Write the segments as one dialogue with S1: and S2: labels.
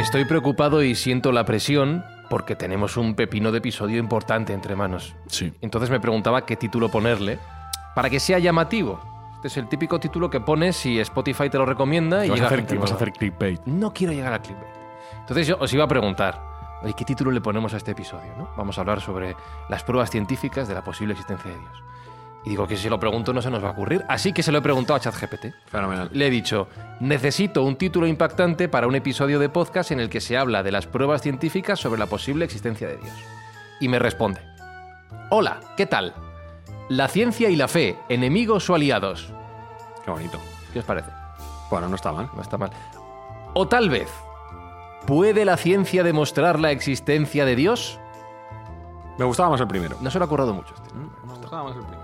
S1: Estoy preocupado y siento la presión porque tenemos un pepino de episodio importante entre manos.
S2: Sí.
S1: Entonces me preguntaba qué título ponerle para que sea llamativo. Este es el típico título que pones si Spotify te lo recomienda y
S2: Vas a,
S1: llega
S2: hacer,
S1: gente
S2: vas a hacer clickbait.
S1: No quiero llegar a clickbait. Entonces yo os iba a preguntar, ¿qué título le ponemos a este episodio? no? Vamos a hablar sobre las pruebas científicas de la posible existencia de Dios. Y digo que si lo pregunto no se nos va a ocurrir, así que se lo he preguntado a ChatGPT.
S2: Fenomenal.
S1: Le he dicho, necesito un título impactante para un episodio de podcast en el que se habla de las pruebas científicas sobre la posible existencia de Dios. Y me responde, hola, ¿qué tal? La ciencia y la fe, enemigos o aliados.
S2: Qué bonito.
S1: ¿Qué os parece?
S2: Bueno, no está mal.
S1: No está mal. O tal vez, ¿puede la ciencia demostrar la existencia de Dios?
S2: Me gustaba más el primero.
S1: No se lo ha currado mucho. este.
S2: Me gustaba más el primero.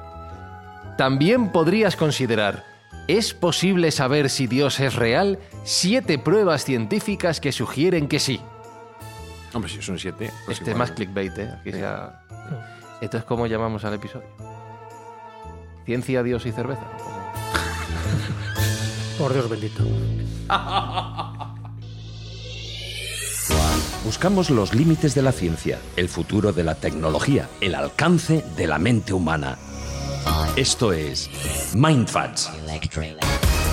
S1: También podrías considerar, ¿es posible saber si Dios es real? Siete pruebas científicas que sugieren que sí.
S2: Hombre, si son siete. pues
S1: Este es más clickbait, ¿eh? Aquí ya- Entonces, ¿cómo llamamos al episodio? ¿Ciencia, Dios y cerveza?
S3: Por Dios bendito.
S4: Buscamos los límites de la ciencia, el futuro de la tecnología, el alcance de la mente humana. Esto es Mindfacts.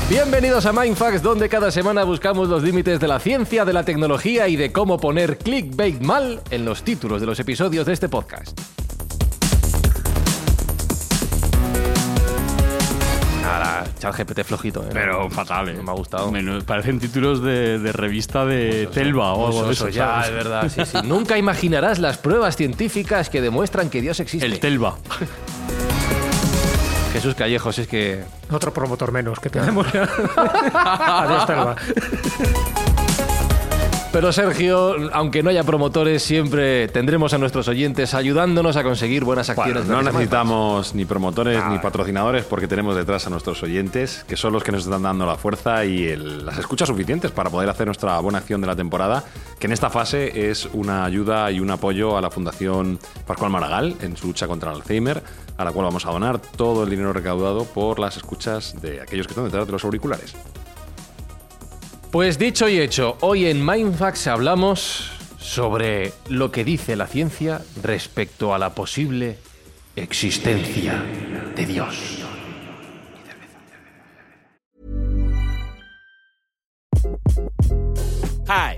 S1: Bienvenidos a Mindfax, donde cada semana buscamos los límites de la ciencia, de la tecnología y de cómo poner clickbait mal en los títulos de los episodios de este podcast. Ahora, ChatGPT flojito, ¿eh?
S2: Pero fatal, ¿eh?
S1: No me ha gustado.
S2: Menos- parecen títulos de, de revista de Telva o algo
S1: Eso,
S2: de
S1: eso,
S2: eso.
S1: ya,
S2: ¿sabes?
S1: es verdad. sí, sí. Nunca imaginarás las pruebas científicas que demuestran que Dios existe.
S2: El Telva.
S1: Jesús Callejos, es que
S3: Otro promotor menos que tenemos ya. Adiós, Telva.
S1: Pero Sergio, aunque no haya promotores, siempre tendremos a nuestros oyentes ayudándonos a conseguir buenas
S2: Bueno,
S1: acciones.
S2: no
S1: gracias a
S2: necesitamos ni promotores ni patrocinadores porque tenemos detrás a nuestros oyentes, que son los que nos están dando la fuerza y el- las escuchas suficientes para poder hacer nuestra buena acción de la temporada, que en esta fase es una ayuda y un apoyo a la Fundación Pascual Maragall en su lucha contra el Alzheimer, a la cual vamos a donar todo el dinero recaudado por las escuchas de aquellos que están detrás de los auriculares.
S1: Pues dicho y hecho, hoy en Mindfax hablamos sobre lo que dice la ciencia respecto a la posible existencia de Dios.
S5: Hi,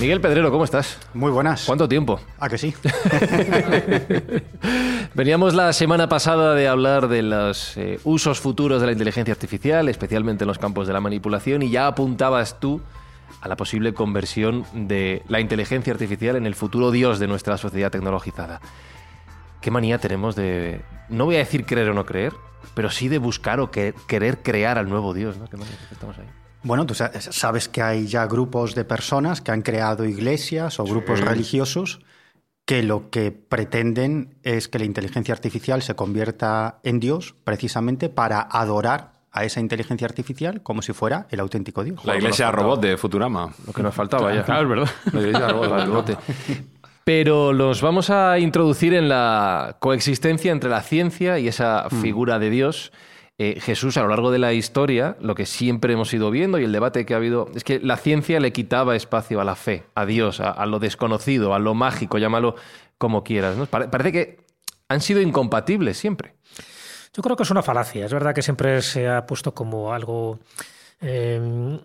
S1: Miguel Pedrero, ¿cómo estás?
S6: Muy buenas.
S1: ¿Cuánto tiempo?
S6: ¿A que sí?
S1: Veníamos la semana pasada de hablar de los eh, usos futuros de la inteligencia artificial, especialmente en los campos de la manipulación, y ya apuntabas tú a la posible conversión de la inteligencia artificial en el futuro dios de nuestra sociedad tecnologizada. ¿Qué manía tenemos de, no voy a decir creer o no creer, pero sí de buscar o que- querer crear al nuevo dios? ¿no? ¿Qué manía estamos ahí?
S6: Bueno, tú sa- sabes que hay ya grupos de personas que han creado iglesias o grupos religiosos que lo que pretenden es que la inteligencia artificial se convierta en Dios precisamente para adorar a esa inteligencia artificial como si fuera el auténtico Dios.
S2: La iglesia robot de Futurama.
S1: Lo que nos faltaba ya.
S2: Claro, es verdad.
S1: La iglesia bote, del bote. Pero los vamos a introducir en la coexistencia entre la ciencia y esa figura de Dios eh, Jesús a lo largo de la historia, lo que siempre hemos ido viendo y el debate que ha habido, es que la ciencia le quitaba espacio a la fe, a Dios, a, lo desconocido, a lo mágico, llámalo como quieras. parece que han sido incompatibles siempre.
S3: Yo creo que es una falacia. Es verdad que siempre se ha puesto como algo em,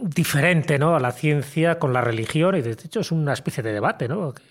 S3: diferente ¿no? a la ciencia con la religión y de hecho es una especie de debate ¿no? que,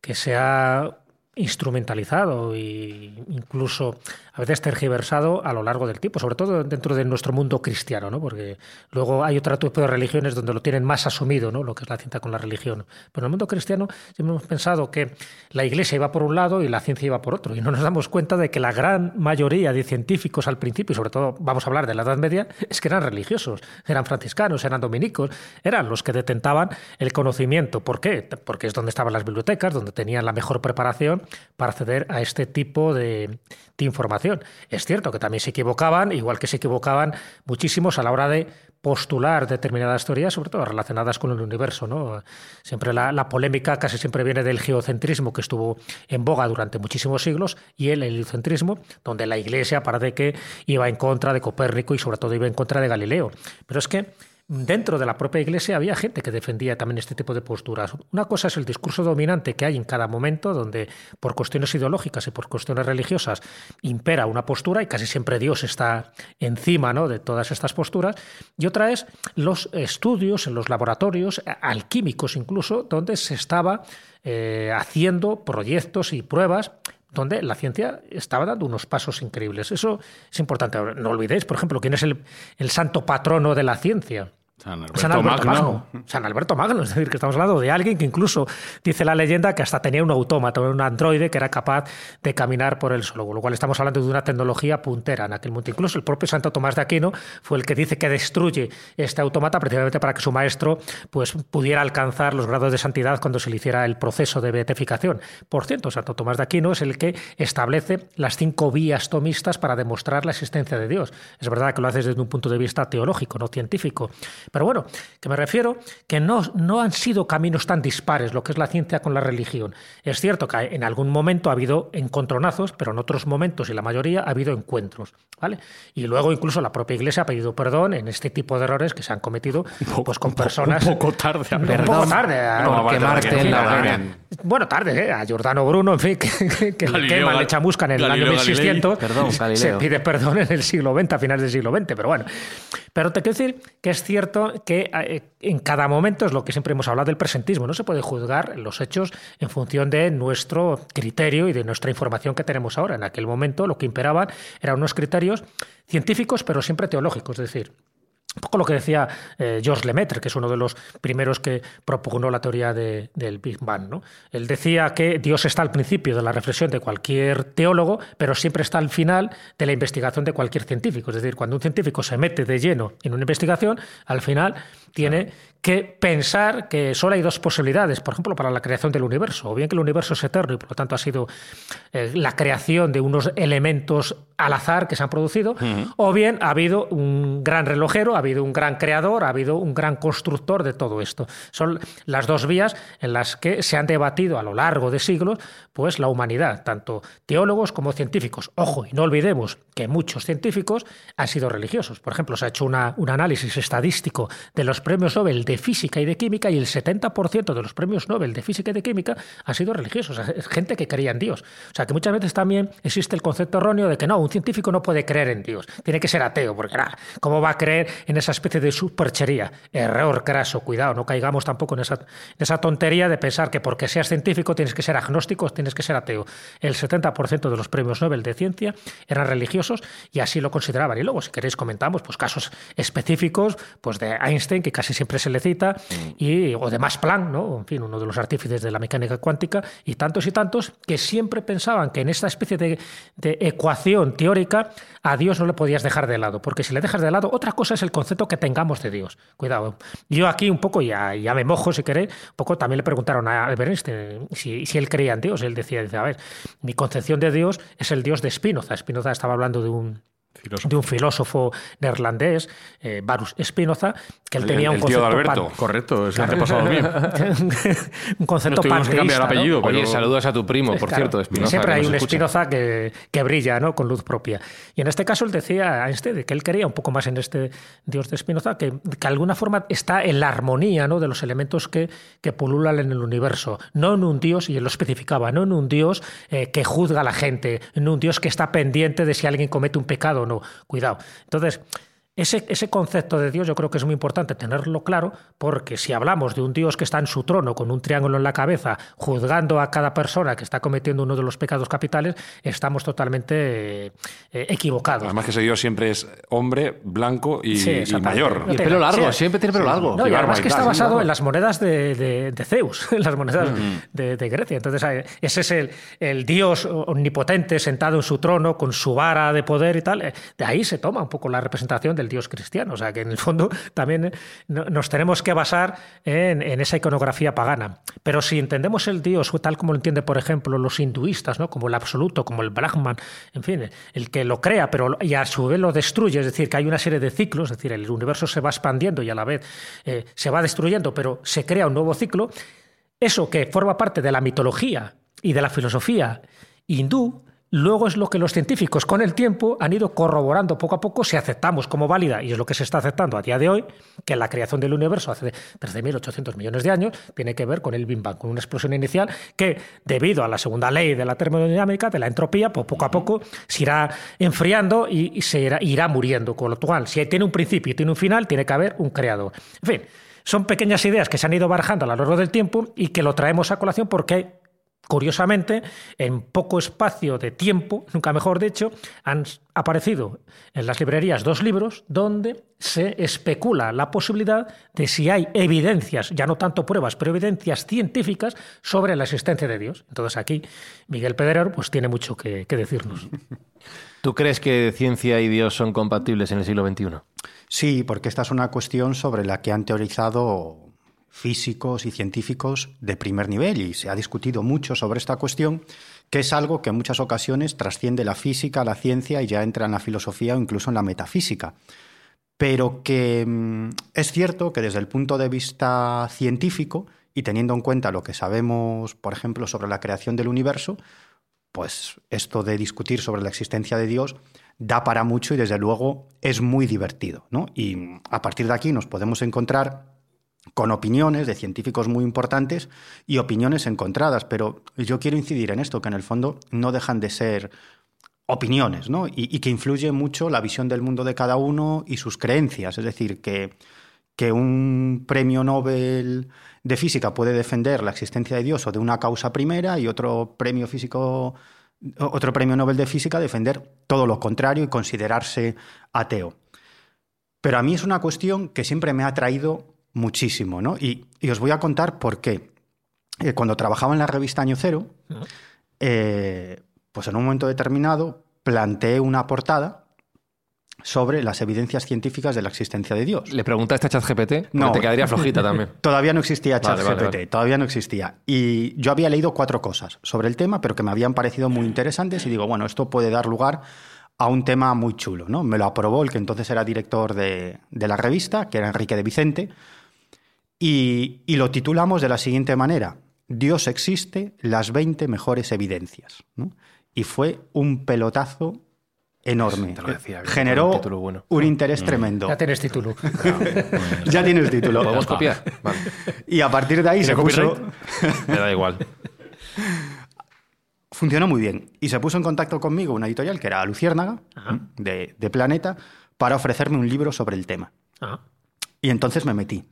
S3: que se ha instrumentalizado e incluso a veces tergiversado a lo largo del tiempo, sobre todo dentro de nuestro mundo cristiano, ¿no? porque luego hay otro tipo de religiones donde lo tienen más asumido, ¿no? lo que es la ciencia con la religión. Pero en el mundo cristiano siempre hemos pensado que la iglesia iba por un lado y la ciencia iba por otro, y no nos damos cuenta de que la gran mayoría de científicos al principio, y sobre todo vamos a hablar de la Edad Media, es que eran religiosos, eran franciscanos, eran dominicos, eran los que detentaban el conocimiento. ¿Por qué? Porque es donde estaban las bibliotecas, donde tenían la mejor preparación para acceder a este tipo de, información es cierto que también se equivocaban, igual que se equivocaban muchísimos a la hora de postular determinadas teorías, sobre todo relacionadas con el universo. ¿no? Siempre la, polémica casi siempre viene del geocentrismo que estuvo en boga durante muchísimos siglos y el heliocentrismo, donde la Iglesia parece que iba en contra de Copérnico y sobre todo iba en contra de Galileo. Pero es que dentro de la propia Iglesia había gente que defendía también este tipo de posturas. Una cosa es el discurso dominante que hay en cada momento, donde por cuestiones ideológicas y por cuestiones religiosas impera una postura y casi siempre Dios está encima ¿no? de todas estas posturas. Y otra es los estudios en los laboratorios, alquímicos incluso, donde se estaba eh, haciendo proyectos y pruebas donde la ciencia estaba dando unos pasos increíbles. Eso es importante. No olvidéis, por ejemplo, quién es el, el santo patrono de la ciencia. San Alberto, Magno. San Alberto Magno, es decir, que estamos hablando de alguien que incluso dice la leyenda que hasta tenía un autómata, un androide que era capaz de caminar por el suelo, con lo cual estamos hablando de una tecnología puntera en aquel momento. Incluso el propio Santo Tomás de Aquino fue el que dice que destruye este autómata precisamente para que su maestro pues, pudiera alcanzar los grados de santidad cuando se le hiciera el proceso de beatificación. Por cierto, Santo Tomás de Aquino es el que establece las cinco vías tomistas para demostrar la existencia de Dios. Es verdad que lo hace desde un punto de vista teológico, no científico pero bueno, que me refiero que no, no han sido caminos tan dispares lo que es la ciencia con la religión. Es cierto que en algún momento ha habido encontronazos, pero en otros momentos y la mayoría ha habido encuentros. ¿vale? Y luego incluso la propia Iglesia ha pedido perdón en este tipo de errores que se han cometido pues, con personas...
S2: Un poco tarde.
S3: Un poco tarde.
S1: No, quemarte en la
S3: Bueno, tarde, ¿eh? a Giordano Bruno, en fin, que, que le quema, le chamuscan en el año 1600.
S1: Perdón,
S3: se pide perdón en el siglo XX, a finales del siglo XX, pero bueno. Pero te quiero decir que es cierto que eh, en cada momento es lo que siempre hemos hablado del presentismo. No se puede juzgar los hechos en función de nuestro criterio y de nuestra información que tenemos ahora. En aquel momento lo que imperaban eran unos criterios científicos, pero siempre teológicos. Es decir, un poco lo que decía eh, Georges Lemaitre, que es uno de los primeros que propugnó la teoría del Big Bang. ¿no? Él decía que Dios está al principio de la reflexión de cualquier teólogo, pero siempre está al final de la investigación de cualquier científico. Es decir, cuando un científico se mete de lleno en una investigación, al final tiene que pensar que solo hay dos posibilidades, por ejemplo, para la creación del universo, o bien que el universo es eterno y por lo tanto ha sido eh, la creación de unos elementos al azar que se han producido, o bien ha habido un gran relojero, ha habido un gran creador, ha habido un gran constructor de todo esto. Son las dos vías en las que se han debatido a lo largo de siglos pues la humanidad, tanto teólogos como científicos. Ojo, y no olvidemos que muchos científicos han sido religiosos. Por ejemplo, se ha hecho una, un análisis estadístico de los premios Nobel de física y de química y el 70% de los premios Nobel de física y de química han sido religiosos, gente que creía en Dios. O sea, que muchas veces también existe el concepto erróneo de que no, un científico no puede creer en Dios, tiene que ser ateo, porque ¿cómo va a creer en esa especie de superchería? Error craso, cuidado, no caigamos tampoco en esa, en esa tontería de pensar que porque seas científico tienes que ser agnóstico, tienes que ser ateo. El 70% de los premios Nobel de ciencia eran religiosos y así lo consideraban. Y luego, si queréis, comentamos pues, casos específicos pues, de Einstein, que casi siempre se le cita, y, o de Max Planck, ¿no? en fin, uno de los artífices de la mecánica cuántica, y tantos y tantos que siempre pensaban que en esta especie de, ecuación teórica a Dios no le podías dejar de lado, porque si le dejas de lado, otra cosa es el concepto que tengamos de Dios. Cuidado. Yo aquí un poco, ya, ya me mojo si queréis, un poco también le preguntaron a Albert si, si él creía en Dios. Él decía, a ver, mi concepción de Dios es el Dios de Spinoza. Spinoza estaba hablando de un de un filósofo neerlandés, eh, Barus Spinoza, que él
S2: El-
S3: tenía
S2: el
S3: un
S2: tío de
S3: concepto
S2: Alberto.
S3: pan-
S7: Correcto, es un repasado mío.
S3: un concepto
S7: Nos tuvimos que cambiar
S3: panteísta,
S7: el apellido,
S3: ¿no?
S7: pero-
S1: Oye, saludos a tu primo, por
S3: Claro,
S1: cierto, Espinoza.
S3: Siempre hay un. Spinoza que, que brilla ¿no? con luz propia. Y en este caso él decía a Einstein que él quería un poco más en este Dios de Spinoza, que, que de alguna forma está en la armonía ¿no? de los elementos que, que pululan en el universo. No en un Dios, y él lo especificaba, no en un Dios eh, que juzga a la gente, en un Dios que está pendiente de si alguien comete un pecado o no. Cuidado. Entonces, ese, ese concepto de Dios yo creo que es muy importante tenerlo claro, porque si hablamos de un Dios que está en su trono con un triángulo en la cabeza, juzgando a cada persona que está cometiendo uno de los pecados capitales, estamos totalmente eh, equivocados.
S2: Además que ese Dios siempre es hombre, blanco y,
S3: Sí,
S2: y
S3: exactamente.
S2: mayor.
S1: Y el pelo largo,
S3: Sí.
S1: siempre tiene pelo largo.
S3: No, y
S2: Y
S3: además que está basado en las monedas de, de- de Zeus, en las monedas de, de Grecia. Entonces, eh, ese es el, el dios omnipotente sentado en su trono con su vara de poder y tal. Eh, De ahí se toma un poco la representación del dios cristiano. O sea, que en el fondo también eh, no- nos tenemos que basar en, esa iconografía pagana. Pero si entendemos el dios tal como lo entiende, por ejemplo, los hinduistas, ¿no? como el absoluto, como el Brahman, en fin, el que lo crea, pero y a su vez lo destruye, es decir, que hay una serie de ciclos, es decir, el universo se va expandiendo y a la vez eh, se va destruyendo, pero se crea un nuevo ciclo, eso que forma parte de la mitología y de la filosofía hindú, luego es lo que los científicos con el tiempo han ido corroborando poco a poco si aceptamos como válida, y es lo que se está aceptando a día de hoy, que la creación del universo hace 13.800 millones de años tiene que ver con el Big Bang, con una explosión inicial que, debido a la segunda ley de la termodinámica, de la entropía, pues poco a poco se irá enfriando y, se irá, irá muriendo. Con lo cual, si tiene un principio y tiene un final, tiene que haber un creador. En fin, son pequeñas ideas que se han ido barajando a lo largo del tiempo y que lo traemos a colación porque Curiosamente, en poco espacio de tiempo, nunca mejor dicho, han aparecido en las librerías dos libros donde se especula la posibilidad de si hay evidencias, ya no tanto pruebas, pero evidencias científicas sobre la existencia de Dios. Entonces aquí Miguel Pedrero pues, tiene mucho que, que decirnos.
S1: ¿Tú crees que ciencia y Dios son compatibles en el siglo XXI?
S6: Sí, porque esta es una cuestión sobre la que han teorizado físicos y científicos de primer nivel y se ha discutido mucho sobre esta cuestión, que es algo que en muchas ocasiones trasciende la física, la ciencia y ya entra en la filosofía o incluso en la metafísica. Pero que mm, es cierto que desde el punto de vista científico y teniendo en cuenta lo que sabemos, por ejemplo, sobre la creación del universo, pues esto de discutir sobre la existencia de Dios da para mucho y desde luego es muy divertido. ¿no? Y a partir de aquí nos podemos encontrar con opiniones de científicos muy importantes y opiniones encontradas, pero yo quiero incidir en esto, que en el fondo no dejan de ser opiniones, ¿no? Y, que influye mucho la visión del mundo de cada uno y sus creencias. Es decir, que, que un premio Nobel de física puede defender la existencia de Dios o de una causa primera y otro premio físico, otro premio Nobel de física defender todo lo contrario y considerarse ateo. Pero a mí es una cuestión que siempre me ha atraído muchísimo, ¿no? Y, y os voy a contar por qué. Eh, cuando trabajaba en la revista Año Cero, eh, pues en un momento determinado planteé una portada sobre las evidencias científicas de la existencia de Dios.
S1: ¿Le preguntaste a ChatGPT?
S6: No.
S1: te quedaría flojita también.
S6: Todavía no existía
S1: Vale,
S6: ChatGPT,
S1: vale, vale.
S6: todavía no existía. Y yo había leído cuatro cosas sobre el tema, pero que me habían parecido muy interesantes y digo, bueno, esto puede dar lugar a un tema muy chulo, ¿no? Me lo aprobó el que entonces era director de, de la revista, que era Enrique de Vicente, y, y lo titulamos de la siguiente manera, Dios existe, las 20 mejores evidencias. ¿no? Y fue un pelotazo enorme.
S1: Te lo decía,
S6: Generó
S1: un título bueno.
S6: un interés tremendo.
S3: Ya tienes título.
S6: Ya tiene el título.
S1: ¿Lo podemos copiar? Vale.
S6: Y a partir de ahí se puso...
S1: Me da igual.
S6: Funcionó muy bien. Y se puso en contacto conmigo una editorial que era Luciérnaga, de, de Planeta, para ofrecerme un libro sobre el tema. Y entonces me metí.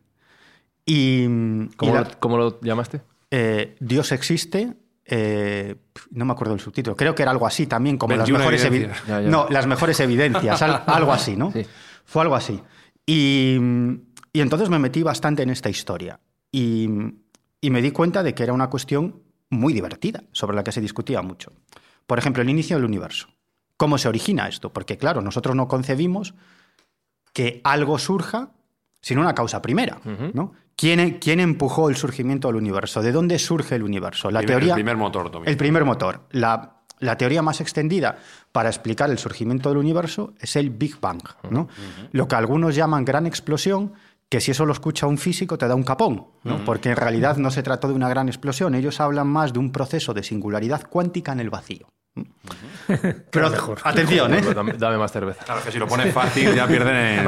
S6: Y,
S1: ¿Cómo,
S6: y la-
S1: lo, cómo lo llamaste?
S6: eh, Dios existe. eh, no me acuerdo el subtítulo. Creo que era algo así también, como las
S2: 21
S6: mejores.
S1: Ya, ya.
S6: No, las mejores evidencias, al- algo así, ¿no?
S1: Sí.
S6: Fue algo así. Y, y entonces me metí bastante en esta historia. Y, y me di cuenta de que era una cuestión muy divertida, sobre la que se discutía mucho. Por ejemplo, el inicio del universo. ¿Cómo se origina esto? Porque, claro, nosotros no concebimos que algo surja sin una causa primera. ¿no? ¿Quién, quién empujó el surgimiento del universo? ¿De dónde surge el universo? La
S2: Primer-
S6: teoría.
S2: el primer motor, Tommy.
S6: El primer motor. La, la teoría más extendida para explicar el surgimiento del universo es el Big Bang, ¿no? Lo que algunos llaman gran explosión, que si eso lo escucha un físico te da un capón, ¿no? porque en realidad no se trató de una gran explosión, ellos hablan más de un proceso de singularidad cuántica en el vacío. Pero mejor. atención, ¿eh?
S1: Dame, más cerveza.
S2: Claro que si lo pones fácil ya pierden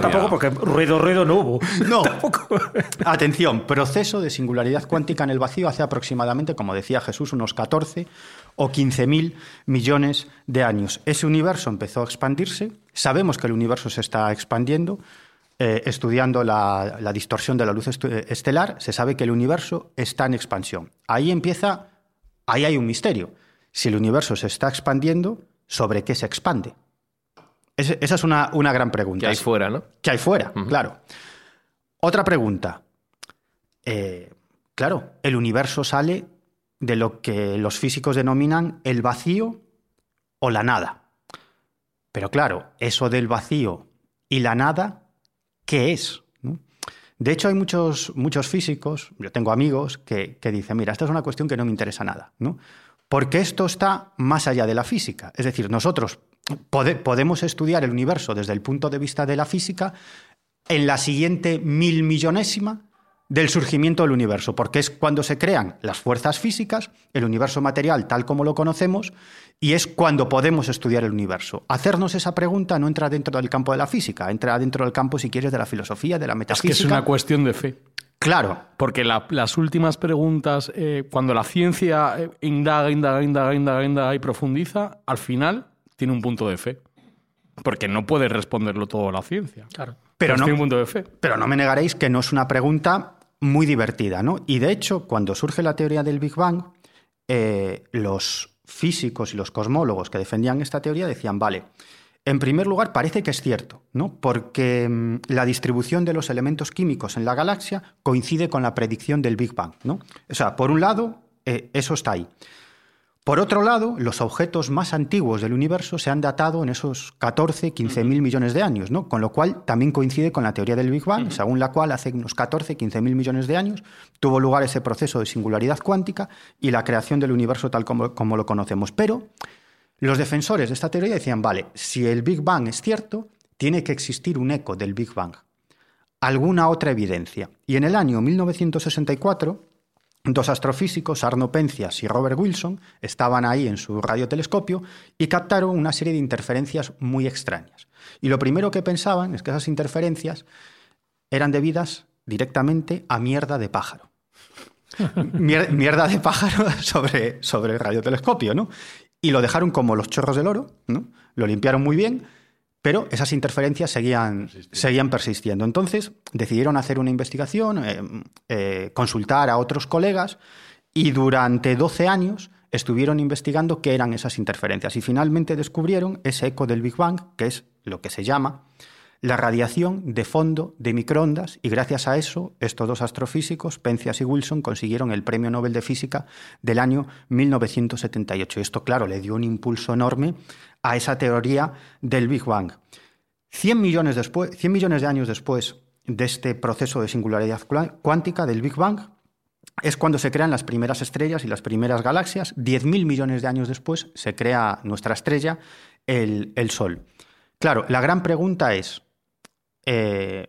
S3: tampoco porque ruido, ruido no hubo.
S6: No. atención, proceso de singularidad cuántica en el vacío hace aproximadamente, como decía Jesús, unos 14 o 15 mil millones de años. Ese universo empezó a expandirse. Sabemos que el universo se está expandiendo. Eh, estudiando la, la, distorsión de la luz estelar, se sabe que el universo está en expansión. Ahí empieza, ahí hay un misterio. Si el universo se está expandiendo, ¿sobre qué se expande? esa es una, una, gran pregunta.
S1: ¿Qué hay fuera, no?
S6: ¿Qué hay fuera? Claro. Otra pregunta. Eh, claro, el universo sale de lo que los físicos denominan el vacío o la nada. Pero claro, eso del vacío y la nada qué es. De hecho, hay muchos, muchos físicos, yo tengo amigos, que, dicen, mira, esta es una cuestión que no me interesa nada, ¿no? Porque esto está más allá de la física. Es decir, nosotros podemos estudiar el universo desde el punto de vista de la física en la siguiente mil millonésima del surgimiento del universo, porque es cuando se crean las fuerzas físicas, el universo material tal como lo conocemos, y es cuando podemos estudiar el universo. Hacernos esa pregunta no entra dentro del campo de la física, entra dentro del campo, si quieres, de la filosofía, de la metafísica.
S7: Es que es una cuestión de fe.
S6: Claro.
S7: Porque las últimas preguntas, eh, cuando la ciencia eh, indaga, indaga, indaga, indaga, indaga y profundiza, al final tiene un punto de fe. Porque no puede responderlo todo la ciencia.
S3: Claro.
S6: Pero, no,
S7: tiene un punto de fe.
S6: pero no me negaréis que no es una pregunta muy divertida, ¿no? Y de hecho, cuando surge la teoría del Big Bang, eh, los físicos y los cosmólogos que defendían esta teoría decían, vale, en primer lugar parece que es cierto, ¿no? Porque mm, la distribución de los elementos químicos en la galaxia coincide con la predicción del Big Bang, ¿no? O sea, por un lado, eh, eso está ahí. Por otro lado, los objetos más antiguos del universo se han datado en esos 14, 15 mil millones de años, ¿no? con lo cual también coincide con la teoría del Big Bang, según la cual hace unos 14, 15 mil millones de años tuvo lugar ese proceso de singularidad cuántica y la creación del universo tal como, como lo conocemos. Pero los defensores de esta teoría decían, vale, si el Big Bang es cierto, tiene que existir un eco del Big Bang, alguna otra evidencia. Y en el año 1964, Dos astrofísicos, Arno Pencias y Robert Wilson, estaban ahí en su radiotelescopio y captaron una serie de interferencias muy extrañas. Y lo primero que pensaban es que esas interferencias eran debidas directamente a mierda de pájaro. mierda de pájaro sobre, sobre el radiotelescopio, ¿no? Y lo dejaron como los chorros del oro, ¿no? Lo limpiaron muy bien pero esas interferencias seguían, seguían persistiendo. Entonces decidieron hacer una investigación, eh, eh, consultar a otros colegas y durante 12 años estuvieron investigando qué eran esas interferencias y finalmente descubrieron ese eco del Big Bang, que es lo que se llama la radiación de fondo de microondas y gracias a eso estos dos astrofísicos, Penzias y Wilson, consiguieron el Premio Nobel de Física del año 1978. Y esto, claro, le dio un impulso enorme a esa teoría del Big Bang. 100 millones, después, 100 millones de años después de este proceso de singularidad cuántica del Big Bang, es cuando se crean las primeras estrellas y las primeras galaxias. 10.000 millones de años después se crea nuestra estrella, el, el Sol. Claro, la gran pregunta es, eh,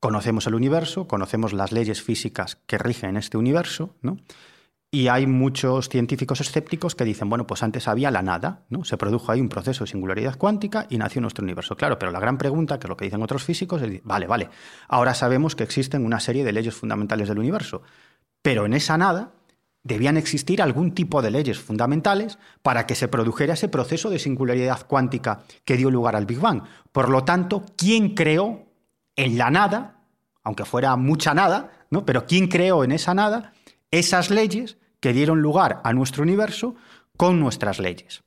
S6: conocemos el universo, conocemos las leyes físicas que rigen este universo, ¿no? Y hay muchos científicos escépticos que dicen, bueno, pues antes había la nada, ¿no? Se produjo ahí un proceso de singularidad cuántica y nació nuestro universo. Claro, pero la gran pregunta, que es lo que dicen otros físicos, es, vale, vale, ahora sabemos que existen una serie de leyes fundamentales del universo, pero en esa nada debían existir algún tipo de leyes fundamentales para que se produjera ese proceso de singularidad cuántica que dio lugar al Big Bang. Por lo tanto, ¿quién creó en la nada, aunque fuera mucha nada, ¿no? pero quién creó en esa nada esas leyes que dieron lugar a nuestro universo con nuestras leyes.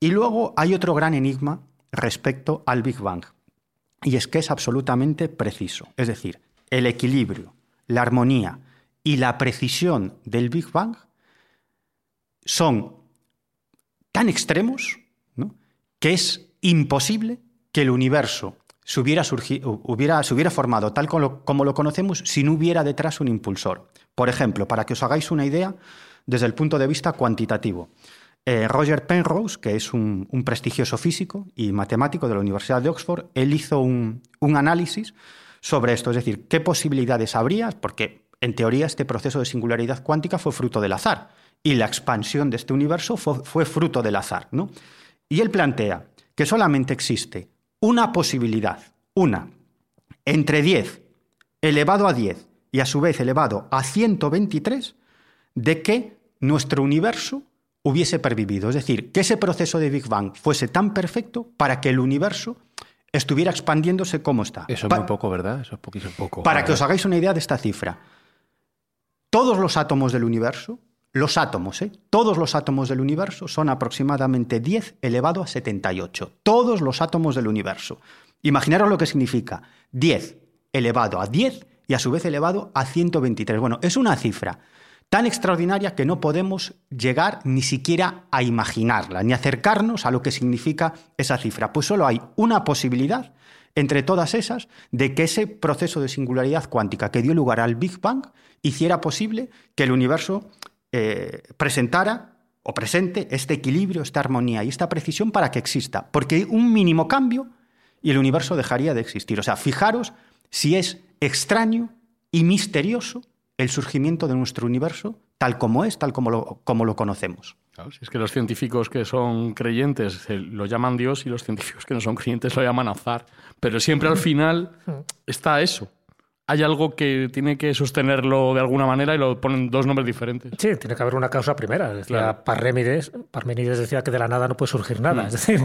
S6: Y luego hay otro gran enigma respecto al Big Bang, y es que es absolutamente preciso. Es decir, el equilibrio, la armonía y la precisión del Big Bang son tan extremos que es imposible que el universo se hubiera, hubiera, se hubiera formado tal como lo conocemos si no hubiera detrás un impulsor. Por ejemplo, para que os hagáis una idea, desde el punto de vista cuantitativo. Eh, Roger Penrose, que es un, prestigioso físico y matemático de la Universidad de Oxford, él hizo un, análisis sobre esto, es decir, qué posibilidades habría, porque en teoría este proceso de singularidad cuántica fue fruto del azar y la expansión de este universo fue, fue fruto del azar. ¿no? Y él plantea que solamente existe una posibilidad, una, entre 10 elevado a 10 y a su vez elevado a 123, de que nuestro universo hubiese pervivido. Es decir, que ese proceso de Big Bang fuese tan perfecto para que el universo estuviera expandiéndose como está.
S1: Eso es muy poco, ¿verdad? Eso es poquísimo poco.
S6: Para que os hagáis una idea de esta cifra. Todos los átomos del universo, los átomos, ¿eh? todos los átomos del universo son aproximadamente 10 elevado a 78. Todos los átomos del universo. Imaginaros lo que significa 10 elevado a 10 y a su vez elevado a 123. Bueno, es una cifra tan extraordinaria que no podemos llegar ni siquiera a imaginarla, ni acercarnos a lo que significa esa cifra. Pues solo hay una posibilidad entre todas esas de que ese proceso de singularidad cuántica que dio lugar al Big Bang hiciera posible que el universo eh, presentara o presente este equilibrio, esta armonía y esta precisión para que exista. Porque un mínimo cambio y el universo dejaría de existir. O sea, fijaros si es extraño y misterioso el surgimiento de nuestro universo tal como es, tal como lo, como lo conocemos.
S7: si es que los científicos que son creyentes lo llaman Dios y los científicos que no son creyentes lo llaman azar. Pero siempre al final está eso hay algo que tiene que sostenerlo de alguna manera y lo ponen dos nombres diferentes.
S3: Sí, tiene que haber una causa primera. Decía Parménides, Parménides decía que de la nada no puede surgir nada. Mm. Es decir,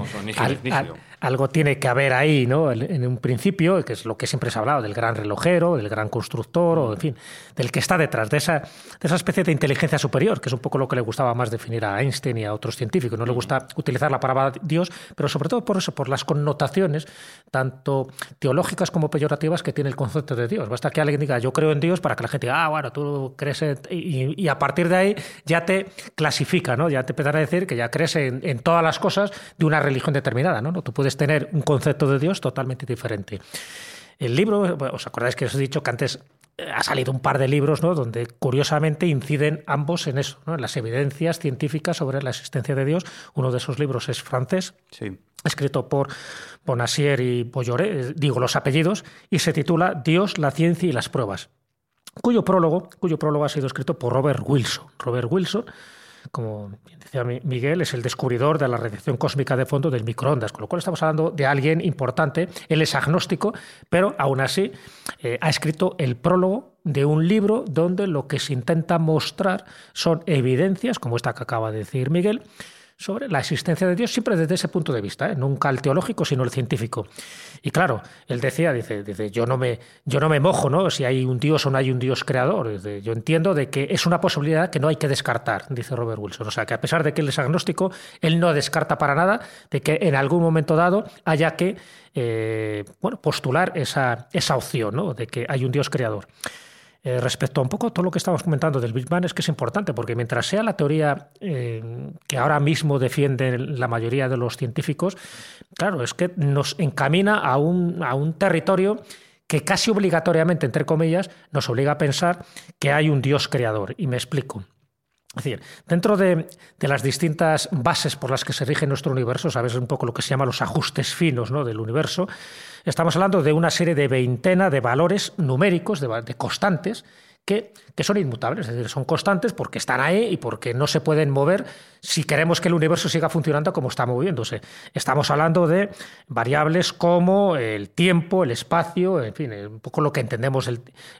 S3: algo tiene que haber ahí, ¿no? En un principio, que es lo que siempre se ha hablado, del gran relojero, del gran constructor, o en fin, del que está detrás, de esa, de esa especie de inteligencia superior, que es un poco lo que le gustaba más definir a Einstein y a otros científicos. No le gusta utilizar la palabra Dios, pero sobre todo por eso, por las connotaciones, tanto teológicas como peyorativas, que tiene el concepto de Dios Basta que alguien diga yo creo en Dios para que la gente diga, ah, bueno, tú crees en... Y, a partir de ahí ya te clasifica, ¿no? Ya te empiezan a decir que ya crees en, todas las cosas de una religión determinada, ¿no? Tú puedes tener un concepto de Dios totalmente diferente. El libro, os acordáis que os he dicho que antes ha salido un par de libros ¿no? donde curiosamente inciden ambos en eso, ¿no? en las evidencias científicas sobre la existencia de Dios. Uno de esos libros es francés,
S6: sí.
S3: escrito por Bonacier y Bolloré, eh, digo los apellidos, y se titula Dios, la ciencia y las pruebas, cuyo prólogo, cuyo prólogo ha sido escrito por Robert Wilson. Robert Wilson como decía Miguel, es el descubridor de la radiación cósmica de fondo del microondas, con lo cual estamos hablando de alguien importante. Él es agnóstico, pero aún así eh, ha escrito el prólogo de un libro donde lo que se intenta mostrar son evidencias, como esta que acaba de decir Miguel, sobre la existencia de Dios siempre desde ese punto de vista, ¿eh? nunca el teológico, sino el científico. Y claro, él decía, dice, dice yo, no me, yo no me mojo ¿no? si hay un Dios o no hay un Dios creador. yo entiendo de que es una posibilidad que no hay que descartar, dice Robert Wilson. O sea, que a pesar de que él es agnóstico, él no descarta para nada de que en algún momento dado haya que eh, bueno, postular esa, esa opción ¿no? de que hay un Dios creador. Eh, respecto a un poco todo lo que estamos comentando del Big Bang es que es importante, porque mientras sea la teoría eh, que ahora mismo defienden la mayoría de los científicos, claro, es que nos encamina a un, a un territorio que casi obligatoriamente, entre comillas, nos obliga a pensar que hay un Dios creador. Y me explico. Es decir, dentro de, las distintas bases por las que se rige nuestro universo, sabes un poco lo que se llama los ajustes finos ¿no? del universo, estamos hablando de una serie de veintena de valores numéricos, de constantes, que, son inmutables, es decir, son constantes porque están ahí y porque no se pueden mover si queremos que el universo siga funcionando como está moviéndose. Estamos hablando de variables como el tiempo, el espacio, en fin, un poco lo que entendemos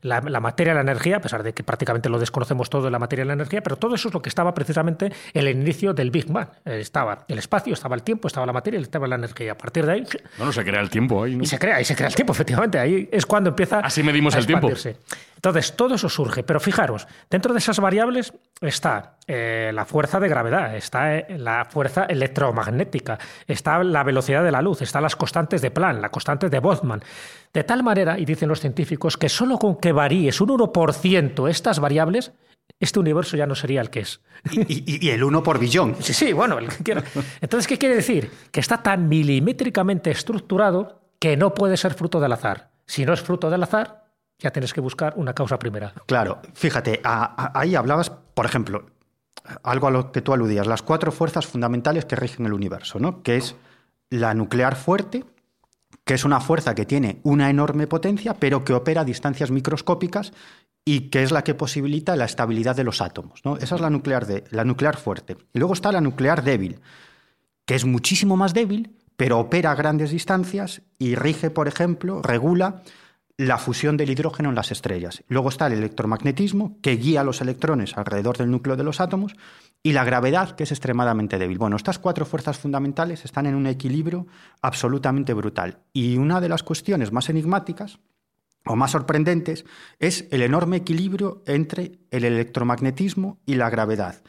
S3: la, materia y la energía, a pesar de que prácticamente lo desconocemos todo de la materia y la energía, pero todo eso es lo que estaba precisamente en el inicio del Big Bang. Estaba el espacio, estaba el tiempo, estaba la materia y estaba la energía. A partir de ahí...
S7: Bueno, se crea el tiempo ahí,
S3: Y se crea, y se crea el tiempo, efectivamente. Ahí es cuando empieza...
S7: Así medimos el tiempo.
S3: Entonces, todo eso surge. Pero fijaros, dentro de esas variables está eh, la fuerza de gravedad, está eh, la fuerza electromagnética, está la velocidad de la luz, están las constantes de Planck, la constante de Boltzmann. De tal manera, y dicen los científicos, que solo con que varíes un 1% estas variables, este universo ya no sería el que es.
S6: Y, el 1 por billón.
S3: Sí, sí, bueno, el que Entonces, ¿qué quiere decir? Que está tan milimétricamente estructurado que no puede ser fruto del azar. Si no es fruto del azar, ya tienes que buscar una causa primera.
S6: Claro, fíjate, ahí hablabas, por ejemplo, algo a lo que tú aludías, las cuatro fuerzas fundamentales que rigen el universo, ¿no? que es la nuclear fuerte, que es una fuerza que tiene una enorme potencia, pero que opera a distancias microscópicas y que es la que posibilita la estabilidad de los átomos. ¿no? Esa es la nuclear, de, la nuclear fuerte. Y luego está la nuclear débil, que es muchísimo más débil, pero opera a grandes distancias y rige, por ejemplo, regula la fusión del hidrógeno en las estrellas. Luego está el electromagnetismo, que guía los electrones alrededor del núcleo de los átomos, y la gravedad, que es extremadamente débil. Bueno, estas cuatro fuerzas fundamentales están en un equilibrio absolutamente brutal. Y una de las cuestiones más enigmáticas o más sorprendentes es el enorme equilibrio entre el electromagnetismo y la gravedad.